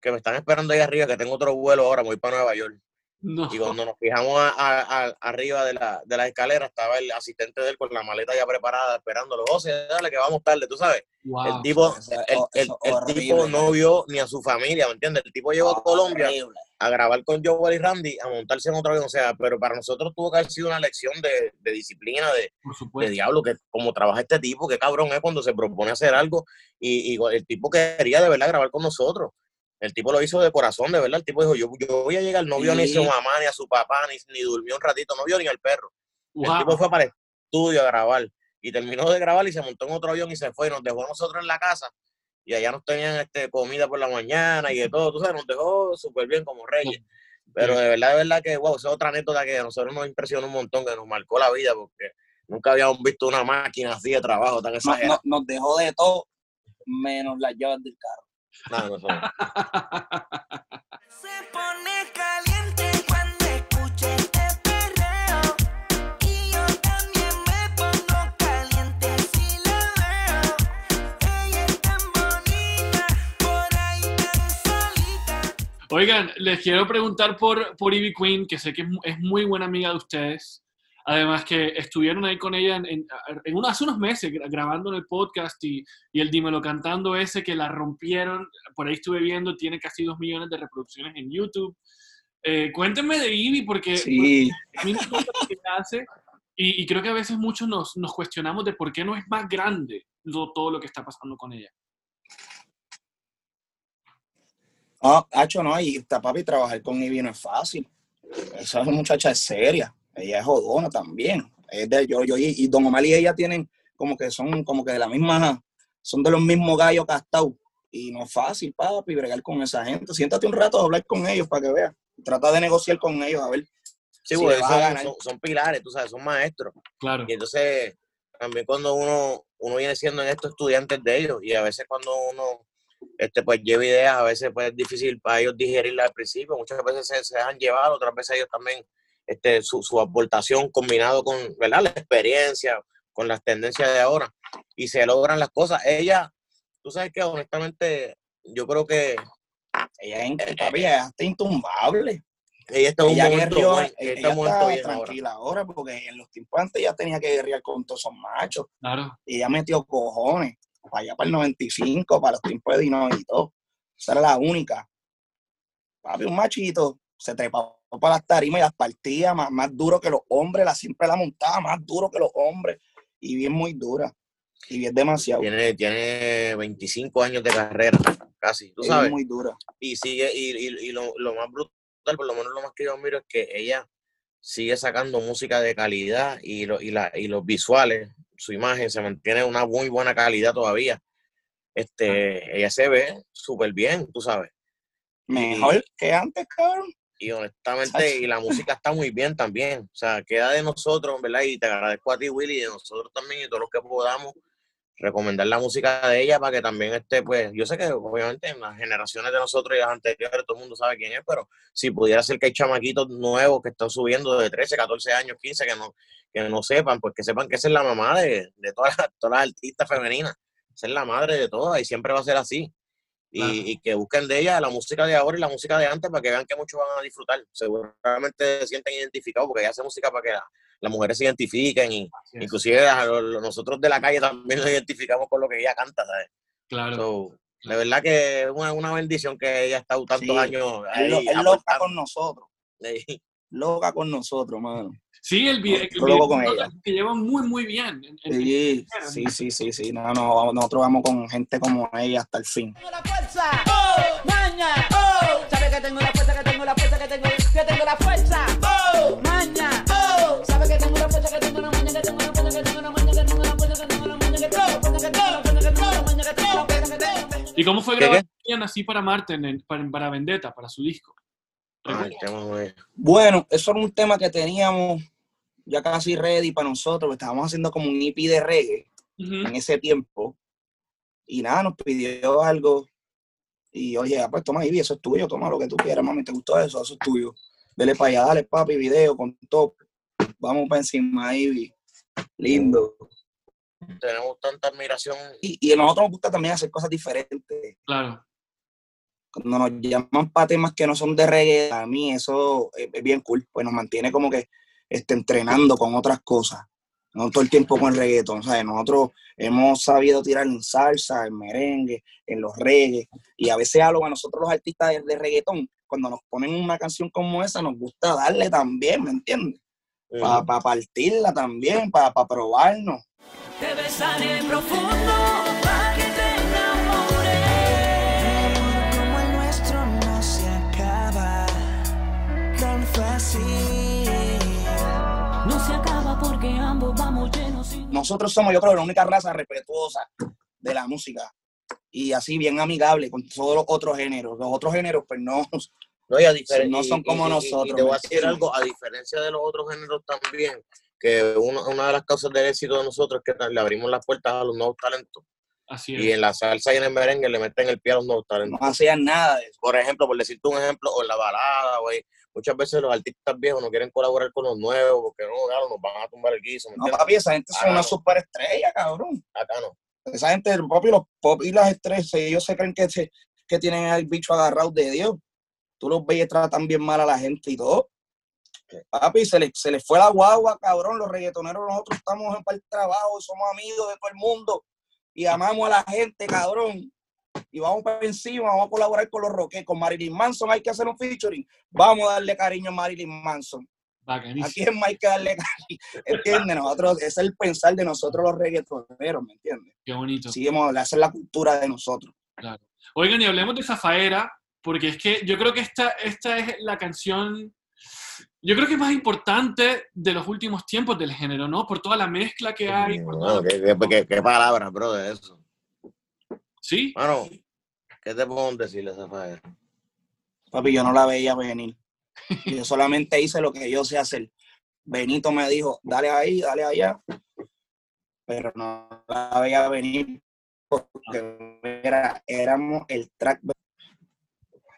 B: que me están esperando ahí arriba, que tengo otro vuelo ahora, me voy para Nueva York.
D: No.
B: Y cuando nos fijamos a- a- a- arriba de la, de la escalera, estaba el asistente de él con la maleta ya preparada, esperándolo, José, dale, que vamos tarde, tú sabes.
D: Wow.
B: El tipo,
C: Eso
B: el, el- tipo no vio ni a su familia, ¿me entiendes? El tipo llegó a Colombia
C: Horrible.
B: a grabar con Joel y Randy, a montarse en otro avión. O sea, pero para nosotros tuvo que haber sido una lección de, de disciplina, de,
D: Por
B: de
D: supuesto.
B: diablo, que como trabaja este tipo, que cabrón es cuando se propone hacer algo. Y, y el tipo quería de verdad grabar con nosotros. El tipo lo hizo de corazón, de verdad. El tipo dijo, yo, yo voy a llegar, no vio ni a su mamá, ni a su papá, ni, ni durmió un ratito, no vio ni al perro. El tipo fue para el estudio a grabar. y terminó de grabar y se montó en otro avión y se fue y nos dejó a nosotros en la casa y allá nos tenían este, comida por la mañana y de todo, tú sabes, nos dejó súper bien como reyes. Pero de verdad, de verdad que, wow, esa es otra anécdota que a nosotros nos impresionó un montón, que nos marcó la vida, porque nunca habíamos visto una máquina así de trabajo tan exagerada.
C: no- nos dejó de todo, menos las llaves del carro.
B: No, no, no.
E: Se pone caliente cuando escucha este perreo. Y yo también me pongo caliente si la veo. Ella es tan bonita, por ahí tan solita.
D: Oigan, les quiero preguntar por, por Ivy Queen, que sé que es muy buena amiga de ustedes. Además que estuvieron ahí con ella en, en, en unos, hace unos meses gra- grabando en el podcast y, y el Dímelo Cantando ese que la rompieron, por ahí estuve viendo, tiene casi dos millones de reproducciones en YouTube. Eh, cuéntenme de Ivy porque
C: Sí,
D: a mí me gusta lo que hace y, y creo que a veces muchos nos, nos cuestionamos de por qué no es más grande lo- todo lo que está pasando con ella.
C: no, Hacho, no, y papi, trabajar con Ivy no es fácil. Esa muchacha es seria, ella es jodona también. Es de, yo, yo y, y Don Omar y ella tienen como que son como que de la misma, son de los mismos gallos castados. Y no es fácil, papi, bregar con esa gente. Siéntate un rato a hablar con ellos para que veas. Trata de negociar con ellos, a ver.
B: Sí,
C: Si
B: son,
C: ganar.
B: son, son pilares, tú sabes, son maestros.
D: Claro,
B: Y entonces, también cuando uno, uno viene siendo en estos estudiantes de ellos, y a veces cuando uno este, pues lleva ideas, a veces pues, es difícil para ellos digerirlas al principio, muchas veces se, se dejan llevar, otras veces ellos también, este, su, su aportación combinado con ¿verdad? la experiencia, con las tendencias de ahora, y se logran las cosas. Ella, tú sabes que honestamente, yo creo que
C: Ella es, ella está intumbable.
B: ella está en un
C: ella
B: momento,
C: guerrió, ella
B: está en un momento
C: está
B: bien ahora.
C: tranquila ahora. porque en los tiempos antes ya tenía que guerrear con todos esos machos.
D: claro.
C: Y ella metió cojones para allá, para el 95, para los tiempos de Dino y todo. Esa era la única. Papi, un machito, se trepaba para las tarimas y las partía más, más duro que los hombres, la siempre la montaba más duro que los hombres. Y bien muy dura. Y bien demasiado.
B: Tiene, tiene 25 años de carrera, casi, tú sabes.
C: es muy dura.
B: y sigue y, y- y lo, lo más brutal, por lo menos lo más que yo miro es que ella sigue sacando música de calidad y, lo- y, la, y los visuales, su imagen se mantiene una muy buena calidad todavía. Este, ella se ve súper bien, tú sabes.
C: Mejor que antes, cabrón.
B: Y honestamente, y la música está muy bien también. O sea, queda de nosotros, ¿verdad? Y te agradezco a ti, Willy, y de nosotros también, y todos los que podamos recomendar la música de ella para que también esté, pues, yo sé que obviamente en las generaciones de nosotros y las anteriores todo el mundo sabe quién es, pero si pudiera ser que hay chamaquitos nuevos que están subiendo de 13, 14 años, 15, que no, que no sepan, pues que sepan que esa es la mamá de, de todas, las, todas las artistas femeninas. Esa es la madre de todas y siempre va a ser así. Y,
D: Claro.
B: y que busquen de ella la música de ahora y la música de antes para que vean que muchos van a disfrutar. Seguramente se sienten identificados porque ella hace música para que la- las mujeres se identifiquen y inclusive nosotros de la calle también nos identificamos con lo que ella canta, ¿sabes?
D: Claro.
B: So, de verdad que es una, una bendición que ella ha estado tantos
C: Sí,
B: años
C: lo-
B: ahí
C: loca con nosotros.
B: Sí.
C: Loca con nosotros, mano.
D: Sí, el video,
C: Estoy loco con ella.
D: que lleva muy, muy bien. En- en-
C: Sí, sí, sí, sí, sí. No, no, nosotros vamos con gente como ella hasta el fin.
F: tengo la fuerza, oh, maña, oh, sabe que tengo la fuerza, que tengo la fuerza, que tengo, que tengo la fuerza, oh, maña, oh, sabe que tengo la fuerza, que tengo la maña, que tengo la fuerza, que tengo la maña, que tengo la fuerza, que tengo la maña, que tengo la fuerza, que tengo la fuerza, que tengo la maña, que tengo la fuerza, que tengo la fuerza.
D: ¿Y cómo fue
B: ¿Qué,
D: grabar Nací para Marte en el- para, para Vendetta, para su disco?
C: Bueno, eso era un tema que teníamos ya casi ready para nosotros. Estábamos haciendo como un EP de reggae en ese tiempo. Y nada, nos pidió algo. Y oye, ah, pues toma Ivy, eso es tuyo, toma lo que tú quieras, mami, ¿te gustó eso? Eso es tuyo. Dele para allá, dale papi, video con top. Vamos para encima, Ivy. Lindo.
B: Tenemos tanta admiración.
C: Y, y a nosotros nos gusta también hacer cosas diferentes.
D: Claro.
C: Cuando nos llaman para temas que no son de reggae, a mí eso es, es bien cool, pues nos mantiene como que este, entrenando con otras cosas. No todo el tiempo con el reggaetón, ¿sabes? Nosotros hemos sabido tirar en salsa, en merengue, en los reggae, y a veces a, lo- a nosotros los artistas de, de reggaetón, cuando nos ponen una canción como esa, nos gusta darle también, ¿me entiendes? Para
B: Ujú.
C: partirla también, para probarnos.
E: Te besaré profundo
C: nosotros somos, yo creo, la única raza respetuosa de la música y así bien amigable con todos los otros géneros. Los otros géneros, pues no,
B: No, y a
C: no son
B: y-
C: como
B: y- y-
C: nosotros,
B: Y te voy
C: ¿me
B: a decir algo, a diferencia de los otros géneros también, que una, una de las causas del éxito de nosotros es que le abrimos las puertas a los nuevos talentos.
D: Así
B: Y
D: es.
B: en la salsa y en el merengue le meten el pie a los nuevos
C: no
B: talentos.
C: hacían nada de eso.
B: Por ejemplo, por decirte un ejemplo, o en la balada, güey. Muchas veces los artistas viejos no quieren colaborar con los nuevos porque no, claro, nos van a tumbar el guiso. ¿me
C: No, papi, esa gente son
B: Ah,
C: una superestrella, cabrón.
B: Acá no.
C: Esa gente, papi, los pop y las estrellas, ellos se creen que, se- que tienen al bicho agarrado de Dios. Tú los ves y tratan bien mal a la gente y todo. Papi, se les, se les fue la guagua, cabrón. Los reggaetoneros, nosotros estamos en para el trabajo, somos amigos de todo el mundo y amamos a la gente, cabrón. Y vamos para encima, vamos a colaborar con los rockeros, con Marilyn Manson. Hay que hacer un featuring. Vamos a darle cariño a Marilyn Manson. ¿A
D: Bacanísimo.
C: quién más hay que darle cariño? ¿Entiendes? Nosotros, es el pensar de nosotros los reggaetoneros, ¿me entiendes?
D: Qué bonito.
C: Seguimos, esa es la cultura de nosotros.
D: Oigan, y hablemos de Zafaera, porque es que yo creo que esta, esta es la canción, yo creo que es más importante de los últimos tiempos del género, ¿no? Por toda la mezcla que hay. por
B: No,
D: todo-
B: ¿qué, qué, qué- qué palabras, bro, de eso.
D: ¿Sí?
B: Mano, ¿qué te puedo decirle faera?
C: Papi, yo no la veía venir. Yo solamente hice lo que yo sé hacer. Benito me dijo, dale ahí, dale allá. Pero no la veía venir porque era, éramos el track,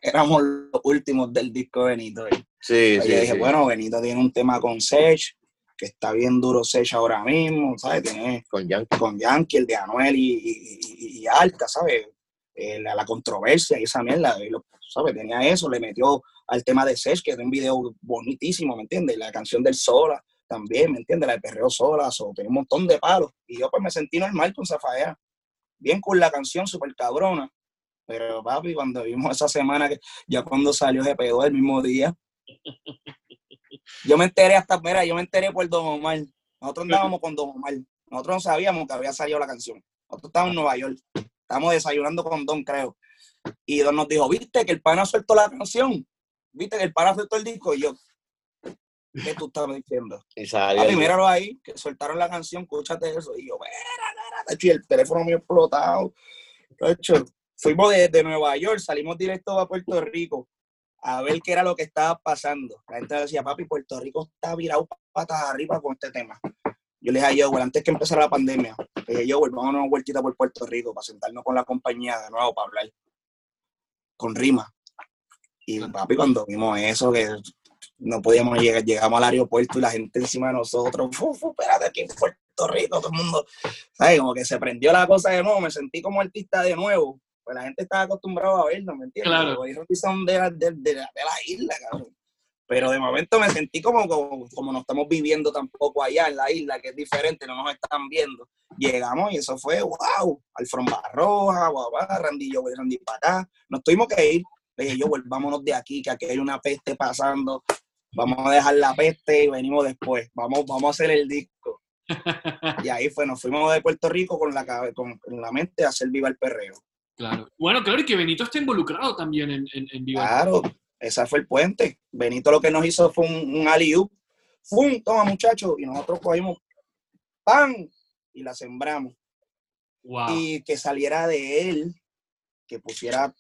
C: éramos los últimos del disco de Benito. Y
B: Sí,
C: yo
B: sí,
C: dije,
B: sí.
C: bueno, Benito tiene un tema con Sech, que está bien duro Sech ahora mismo, ¿sabes? Tiene
B: Con Yankee.
C: con Yankee, el de Anuel y, y- y- y Alta, ¿sabes? Eh, la, la controversia y esa mierda, lo- ¿sabes? Tenía eso, le metió al tema de Sech, que es un video bonitísimo, ¿me entiendes? La canción del Sola también, ¿me entiendes? La de Perreo Sola, so, tenía un montón de palos. Y yo pues me sentí normal con Zafaera. Bien con la canción, súper cabrona. Pero papi, cuando vimos esa semana, que ya cuando salió se pegó el mismo día. Yo me enteré hasta, mira, yo me enteré por Don Omar. Nosotros andábamos con Don Omar. Nosotros no sabíamos que había salido la canción. Nosotros estábamos en Nueva York. Estábamos desayunando con Don, creo. Y Don nos dijo, ¿viste que el pana suelto la canción? ¿Viste que el pana suelto el disco? Y yo, ¿qué tú estás diciendo?
B: Y salió.
C: Papi, míralo ahí, que soltaron la canción, escúchate eso. Y yo, mira, mira, tacho, y el teléfono mío explotado. Fuimos de, de Nueva York, salimos directo a Puerto Rico a ver qué era lo que estaba pasando. La gente decía, papi, Puerto Rico está virado patas arriba con este tema. Yo le dije a Joel, antes que empezara la pandemia, le dije, Joel, vamos a una vueltita por Puerto Rico para sentarnos con la compañía de nuevo para hablar con rima. Y papi, cuando vimos eso, que no podíamos llegar, llegamos al aeropuerto y la gente encima de nosotros, fu, fu, espérate, aquí en Puerto Rico, todo el mundo, ¿sabes? Como que se prendió la cosa de nuevo, me sentí como artista de nuevo. Pues la gente estaba acostumbrada a vernos, ¿me entiendes?
D: Claro.
C: Los Boys son de la, de, de la, de la isla, cabrón. Pero de momento me sentí como, como, como no estamos viviendo tampoco allá en la isla, que es diferente, no nos están viendo. Llegamos y eso fue, wow, Alfomba Roja, guau, Randy yo, Randy para acá. Nos tuvimos que ir. Le dije yo, vámonos de aquí, que aquí hay una peste pasando. Vamos a dejar la peste y venimos después. Vamos, vamos a hacer el disco. Y ahí fue, nos fuimos de Puerto Rico con la, con, con la mente a hacer viva el perreo.
D: Claro. Bueno, claro, y que Benito está involucrado también en, en, en Viva.
C: Claro, ese fue el puente. Benito lo que nos hizo fue un, un alley-oop. ¡Fum! Toma, muchachos. Y nosotros cogimos ¡pam! Y la sembramos.
D: Wow.
C: Y que saliera de él, que pusiera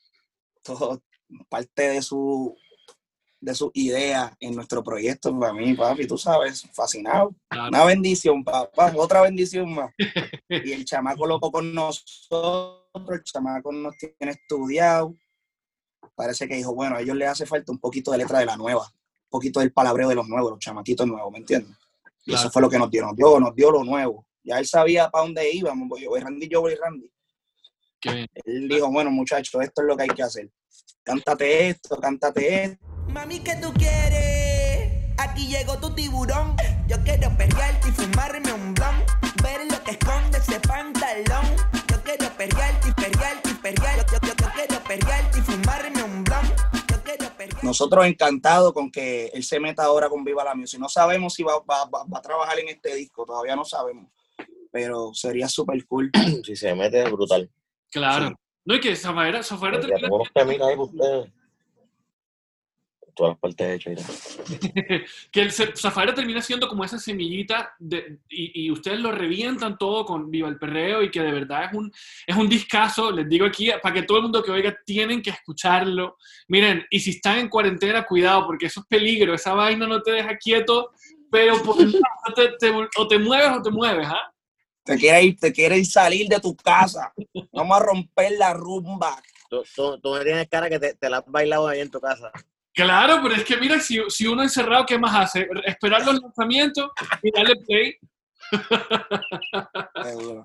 C: todo parte de su de su idea en nuestro proyecto, para mí, papi, tú sabes, fascinado.
D: Claro.
C: Una bendición, papá, otra bendición más. Y el chamaco loco con nosotros, el chamaco nos tiene estudiado. Parece que dijo, bueno, a ellos les hace falta un poquito de letra de la nueva, un poquito del palabreo de los nuevos, los chamaquitos nuevos, ¿me entiendes? Y
D: Claro.
C: eso fue lo que nos dio, nos dio, nos dio lo nuevo. Ya él sabía para dónde íbamos, pues yo voy Randy, yo voy Randy.
D: Qué bien.
C: Él dijo, bueno, muchachos, esto es lo que hay que hacer. Cántate esto, cántate esto.
E: Mami, ¿qué tú quieres? Aquí llegó tu tiburón. Yo quiero perrearte y fumarme un blon.
C: Nosotros encantados con que él se meta ahora con Viva la Music. No sabemos si va, va- va- va a trabajar en este disco, todavía no sabemos. Pero sería súper cool.
B: Si se mete, es brutal.
D: Claro.
C: Sí.
D: No, y que Zafaera, Zafaera
B: Ya
D: termina-
B: tengo unos temitas ahí para ustedes. Todas las partes hechas. y tal.
D: que el Za- Zafaera termina siendo como esa semillita de- y, y ustedes lo revientan todo con Viva el Perreo y que de verdad es un, es un discazo, les digo aquí, para que todo el mundo que oiga tienen que escucharlo. Miren, y si están en cuarentena, cuidado, porque eso es peligro, esa vaina no te deja quieto, pero por te- te- o te mueves o te mueves, ¿ah?
C: Te quieres ir, te quieres salir de tu casa. Vamos a romper la rumba.
B: Tú, tú, tú me tienes cara que te, te la has bailado ahí en tu casa.
D: Claro, pero es que mira, si, si uno encerrado, ¿qué más hace? Esperar los lanzamientos y darle play.
C: Seguro.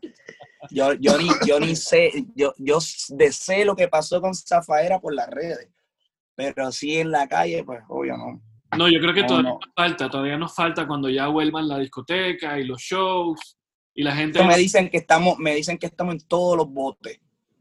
C: Yo, yo, ni, yo ni sé, yo, yo de sé lo que pasó con Zafaera por las redes, pero sí en la calle, pues obvio no.
D: No, yo creo que
C: No,
D: todavía
C: no.
D: nos falta, todavía nos falta cuando ya vuelvan la discoteca y los shows y la gente...
C: Me dicen que estamos, me dicen que estamos en todos los botes,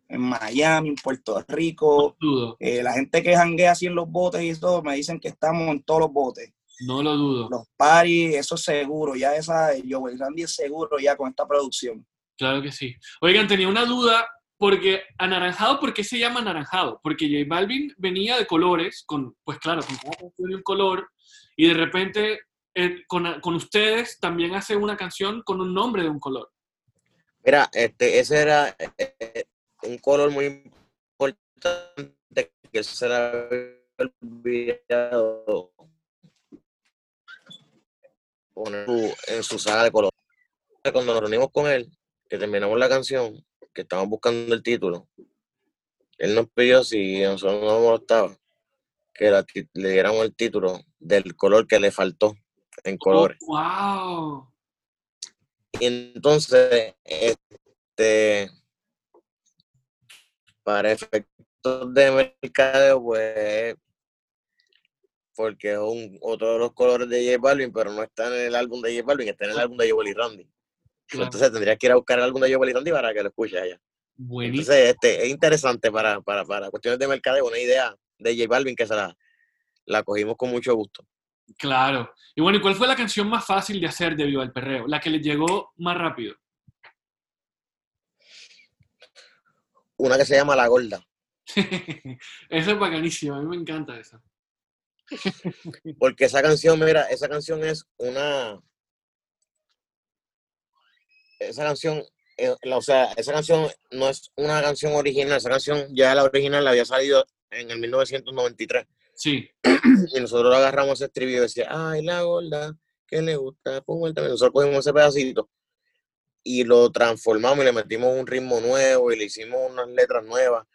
C: en Miami, en Puerto Rico,
D: No lo dudo,
C: eh, la gente que janguea así en los botes y todo, me dicen que estamos en todos los botes.
D: no lo dudo.
C: Los paris, eso es seguro, ya esa, Joel Randy es seguro ya con esta producción.
D: Claro que sí. Oigan, tenía una duda porque anaranjado, ¿por qué se llama anaranjado? Porque J Balvin venía de colores, con, pues claro, con cada canción y un color, y de repente eh, con, con ustedes también hace una canción con un nombre de un color.
B: Mira, este, ese era eh, un color muy importante que se le había olvidado poner en su saga de color. Cuando nos reunimos con él, que terminamos la canción, que estábamos buscando el título, él nos pidió si a nosotros no molestaba que la le diéramos el título del color que le faltó en colores.
D: ¡Wow!
B: Y entonces, este, para efectos de mercadeo, pues, porque es un, otro de los colores de J Balvin, pero no está en el álbum de J Balvin, está en el álbum de Joel y Randy.
D: Claro.
B: Entonces tendrías que ir a buscar el álbum de Joel y Randy para que lo escuches allá.
D: Buenísimo.
B: Entonces, este, es interesante para, para, para cuestiones de mercadeo, una idea de J Balvin que se la, la cogimos con mucho gusto.
D: Claro. Y bueno, ¿y cuál fue la canción más fácil de hacer de Viva el Perreo? La que les llegó más rápido.
B: Una que se llama La Gorda.
D: esa es bacanísima, a mí me encanta esa.
B: Porque esa canción, mira, esa canción es una. Esa canción, eh, la- o sea, esa canción no es una canción original, esa canción ya la original había salido en el 1993.
D: Sí,
B: Y nosotros agarramos ese estribillo y decía, ay, la gorda, que le gusta, pongo el también. Nosotros cogimos ese pedacito y lo transformamos y le metimos un ritmo nuevo y le hicimos unas letras nuevas.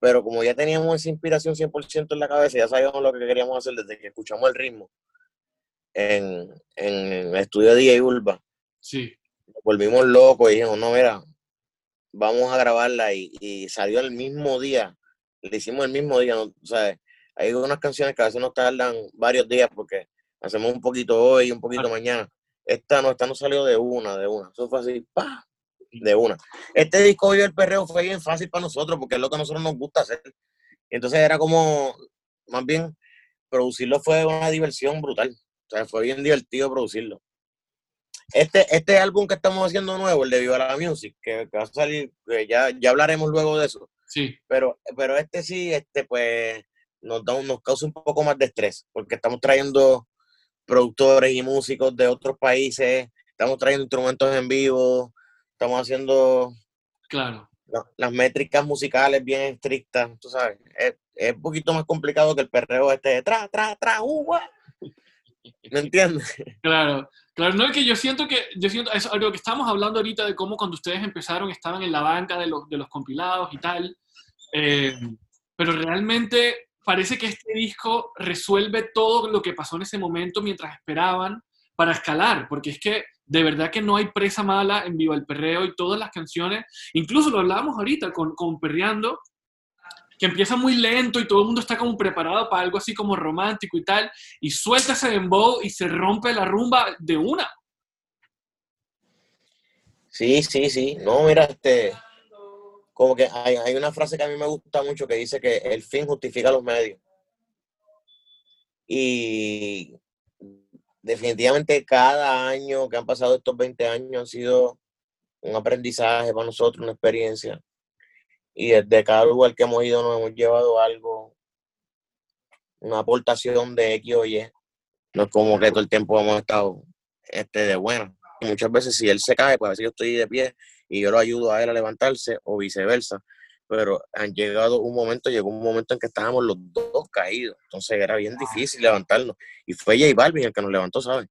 B: Pero como ya teníamos esa inspiración 100% en la cabeza, ya sabíamos lo que queríamos hacer desde que escuchamos el ritmo en, en el estudio de DJ Urba.
D: sí.
B: Nos volvimos locos y dijimos, no, mira, vamos a grabarla y, y salió el mismo día. Le hicimos el mismo día, ¿no? o sea, hay unas canciones que a veces nos tardan varios días porque hacemos un poquito hoy y un poquito mañana. Esta no, esta no salió de una, de una. Eso fue así, pa, de una. Este disco hoy el perreo fue bien fácil para nosotros porque es lo que a nosotros nos gusta hacer. Entonces era como, más bien, producirlo fue una diversión brutal. O sea, fue bien divertido producirlo. Este, este álbum que estamos haciendo nuevo, el de Viva la Music, que, que va a salir, que ya, ya hablaremos luego de eso.
D: Sí,
B: Pero, pero este sí, este pues nos, da, nos causa un poco más de estrés, porque estamos trayendo productores y músicos de otros países, estamos trayendo instrumentos en vivo, estamos haciendo
D: claro.
B: la- las métricas musicales bien estrictas, tú sabes. Es, es un poquito más complicado que el perreo este de tra, tra, tra, guau. ¿Me entiendes?
D: Claro, claro, no es que yo siento que, yo siento, eso, algo que estamos hablando ahorita de cómo cuando ustedes empezaron estaban en la banca de los, de los compilados y tal, eh, pero realmente parece que este disco resuelve todo lo que pasó en ese momento mientras esperaban para escalar, porque es que de verdad que no hay presa mala en Viva el Perreo y todas las canciones, incluso lo hablábamos ahorita con, con Perreando, que empieza muy lento y todo el mundo está como preparado para algo así como romántico y tal, y suelta ese dembow y se rompe la rumba de una.
B: Sí, sí, sí. No, mira, este, como que hay, hay una frase que a mí me gusta mucho que dice que el fin justifica los medios. Y definitivamente cada año que han pasado estos 20 años han sido un aprendizaje para nosotros, una experiencia. Y desde cada lugar que hemos ido nos hemos llevado algo una aportación de X o Y. No es como que todo el tiempo hemos estado este, de buena. Y muchas veces si él se cae, pues a veces yo estoy de pie y yo lo ayudo a él a levantarse o viceversa. Pero han llegado un momento, llegó un momento en que estábamos los dos caídos. Entonces era bien difícil levantarnos. Y fue J Balvin el que nos levantó, ¿sabes?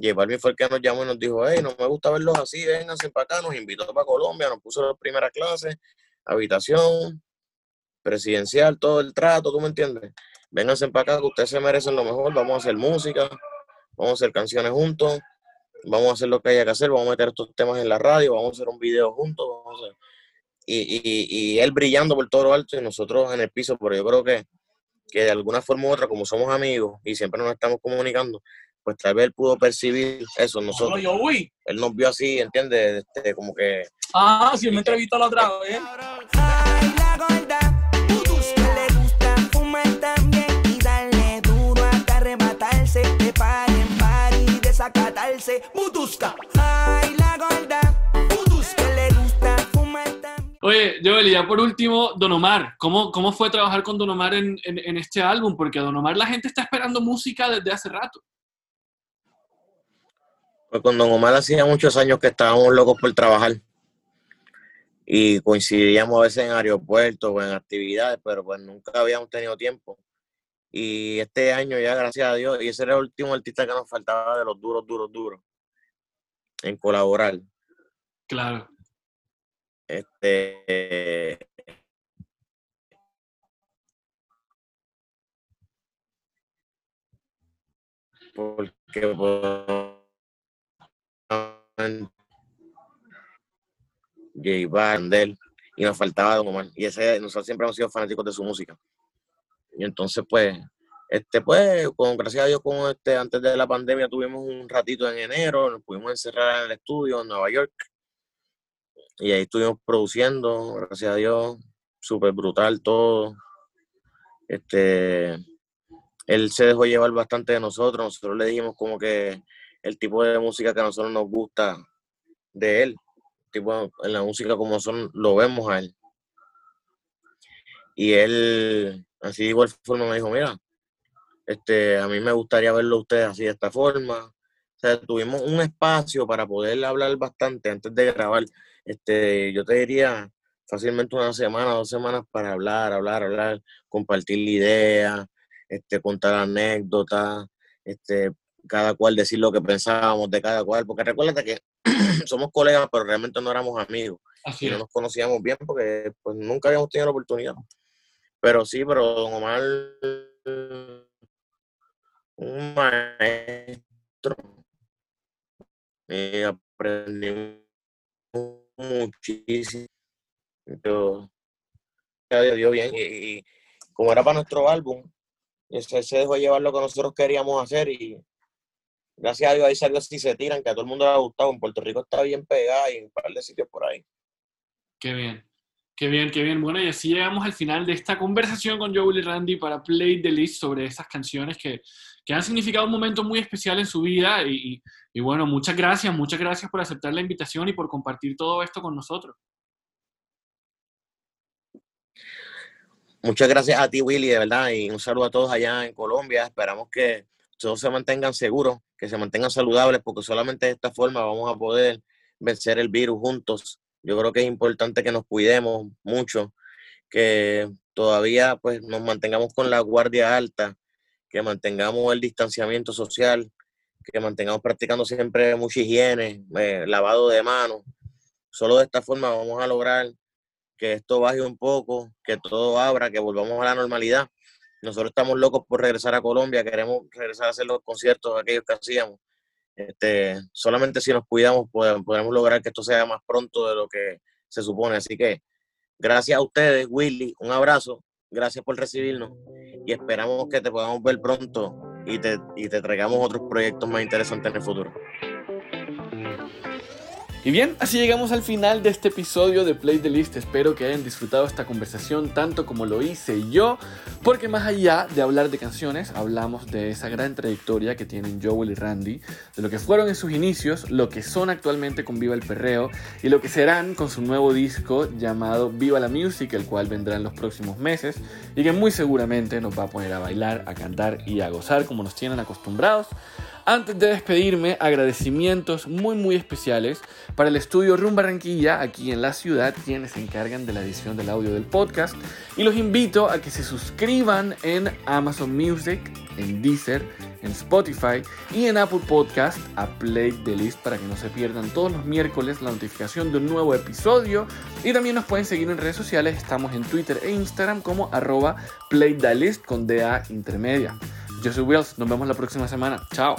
B: J Balvin fue el que nos llamó y nos dijo, hey, no me gusta verlos así, vénganse para acá, nos invitó para Colombia, nos puso la primera clase, habitación, presidencial, todo el trato, ¿tú me entiendes? Vénganse para acá, que ustedes se merecen lo mejor, vamos a hacer música, vamos a hacer canciones juntos, vamos a hacer lo que haya que hacer, vamos a meter estos temas en la radio, vamos a hacer un video juntos, vamos a hacer... Y, y, y él brillando por todo lo alto y nosotros en el piso, pero yo creo que, que de alguna forma u otra, como somos amigos y siempre nos estamos comunicando, pues tal vez él pudo percibir eso nosotros.
G: yo, uy.
B: Él nos vio así, ¿entiendes? Este, como que
G: Ah, si él me entrevistó la otra vez.
E: Butusca. Ay, la gorda, que le gusta fumar también.
D: Oye, Joel, y ya por último, Don Omar. ¿Cómo, cómo fue trabajar con Don Omar en, en, en este álbum? Porque a Don Omar la gente está esperando música desde hace rato.
B: Pues con Don Omar hacía muchos años que estábamos locos por trabajar. Y coincidíamos a veces en aeropuertos o en actividades, pero pues nunca habíamos tenido tiempo. Y este año ya, gracias a Dios, y ese era el último artista que nos faltaba de los duros, duros, duros, en colaborar.
D: Claro.
B: Este, porque J Bandel y nos faltaba Don Omar y ese nosotros siempre hemos sido fanáticos de su música y entonces pues este pues con gracias a Dios con este antes de la pandemia tuvimos un ratito en enero nos pudimos encerrar en el estudio en Nueva York y ahí estuvimos produciendo gracias a Dios súper brutal todo este él se dejó llevar bastante de nosotros nosotros le dijimos como que el tipo de música que a nosotros nos gusta de él tipo en la música como son, lo vemos a él. Y él, así de igual forma, me dijo, mira, este, a mí me gustaría verlo a ustedes así de esta forma. O sea, tuvimos un espacio para poder hablar bastante antes de grabar. Este, yo te diría fácilmente una semana, dos semanas para hablar, hablar, hablar, compartir ideas, este, contar anécdotas, este, cada cual decir lo que pensábamos de cada cual, porque recuérdate que somos colegas, pero realmente no éramos amigos
D: Así
B: y no nos conocíamos bien porque pues nunca habíamos tenido la oportunidad. Pero sí, pero Don Omar, un maestro, y aprendí muchísimo. Yo, Dios, bien, y, como era para nuestro álbum, se dejó llevar lo que nosotros queríamos hacer y gracias a Dios ahí salió así se tiran, que a todo el mundo le ha gustado. En Puerto Rico está bien pegada y en un par de sitios por ahí.
D: Qué bien. Qué bien, qué bien. Bueno, y así llegamos al final de esta conversación con Joel y Randy para Play the List sobre esas canciones que, que han significado un momento muy especial en su vida. Y, y- bueno, muchas gracias, muchas gracias por aceptar la invitación y por compartir todo esto con nosotros.
B: Muchas gracias a ti, Willy, de verdad, y un saludo a todos allá en Colombia. Esperamos que todos se mantengan seguros, que se mantengan saludables, porque solamente de esta forma vamos a poder vencer el virus juntos. Yo creo que es importante que nos cuidemos mucho, que todavía pues nos mantengamos con la guardia alta, que mantengamos el distanciamiento social, que mantengamos practicando siempre mucha higiene, eh, lavado de manos. Solo de esta forma vamos a lograr que esto baje un poco, que todo abra, que volvamos a la normalidad. Nosotros estamos locos por regresar a Colombia, queremos regresar a hacer los conciertos aquellos que hacíamos. Este, solamente si nos cuidamos podemos, podremos lograr que esto sea más pronto de lo que se supone. Así que gracias a ustedes, Willy, un abrazo, gracias por recibirnos y esperamos que te podamos ver pronto y te, y te traigamos otros proyectos más interesantes en el futuro.
A: Y bien, así llegamos al final de este episodio de Play the List. Espero que hayan disfrutado esta conversación tanto como lo hice yo, porque más allá de hablar de canciones, hablamos de esa gran trayectoria que tienen Joel y Randy, de lo que fueron en sus inicios, lo que son actualmente con Viva el Perreo y lo que serán con su nuevo disco llamado Viva la Music, el cual vendrá en los próximos meses y que muy seguramente nos va a poner a bailar, a cantar y a gozar como nos tienen acostumbrados. Antes de despedirme, agradecimientos muy muy especiales para el estudio Room Barranquilla aquí en la ciudad, quienes se encargan de la edición del audio del podcast. Y los invito a que se suscriban en Amazon Music, en Deezer, en Spotify y en Apple Podcast a Play the List para que no se pierdan todos los miércoles la notificación de un nuevo episodio. Y también nos pueden seguir en redes sociales, estamos en Twitter e Instagram como arroba Play the List con DA intermedia. Yo soy Wills, nos vemos la próxima semana. Chao.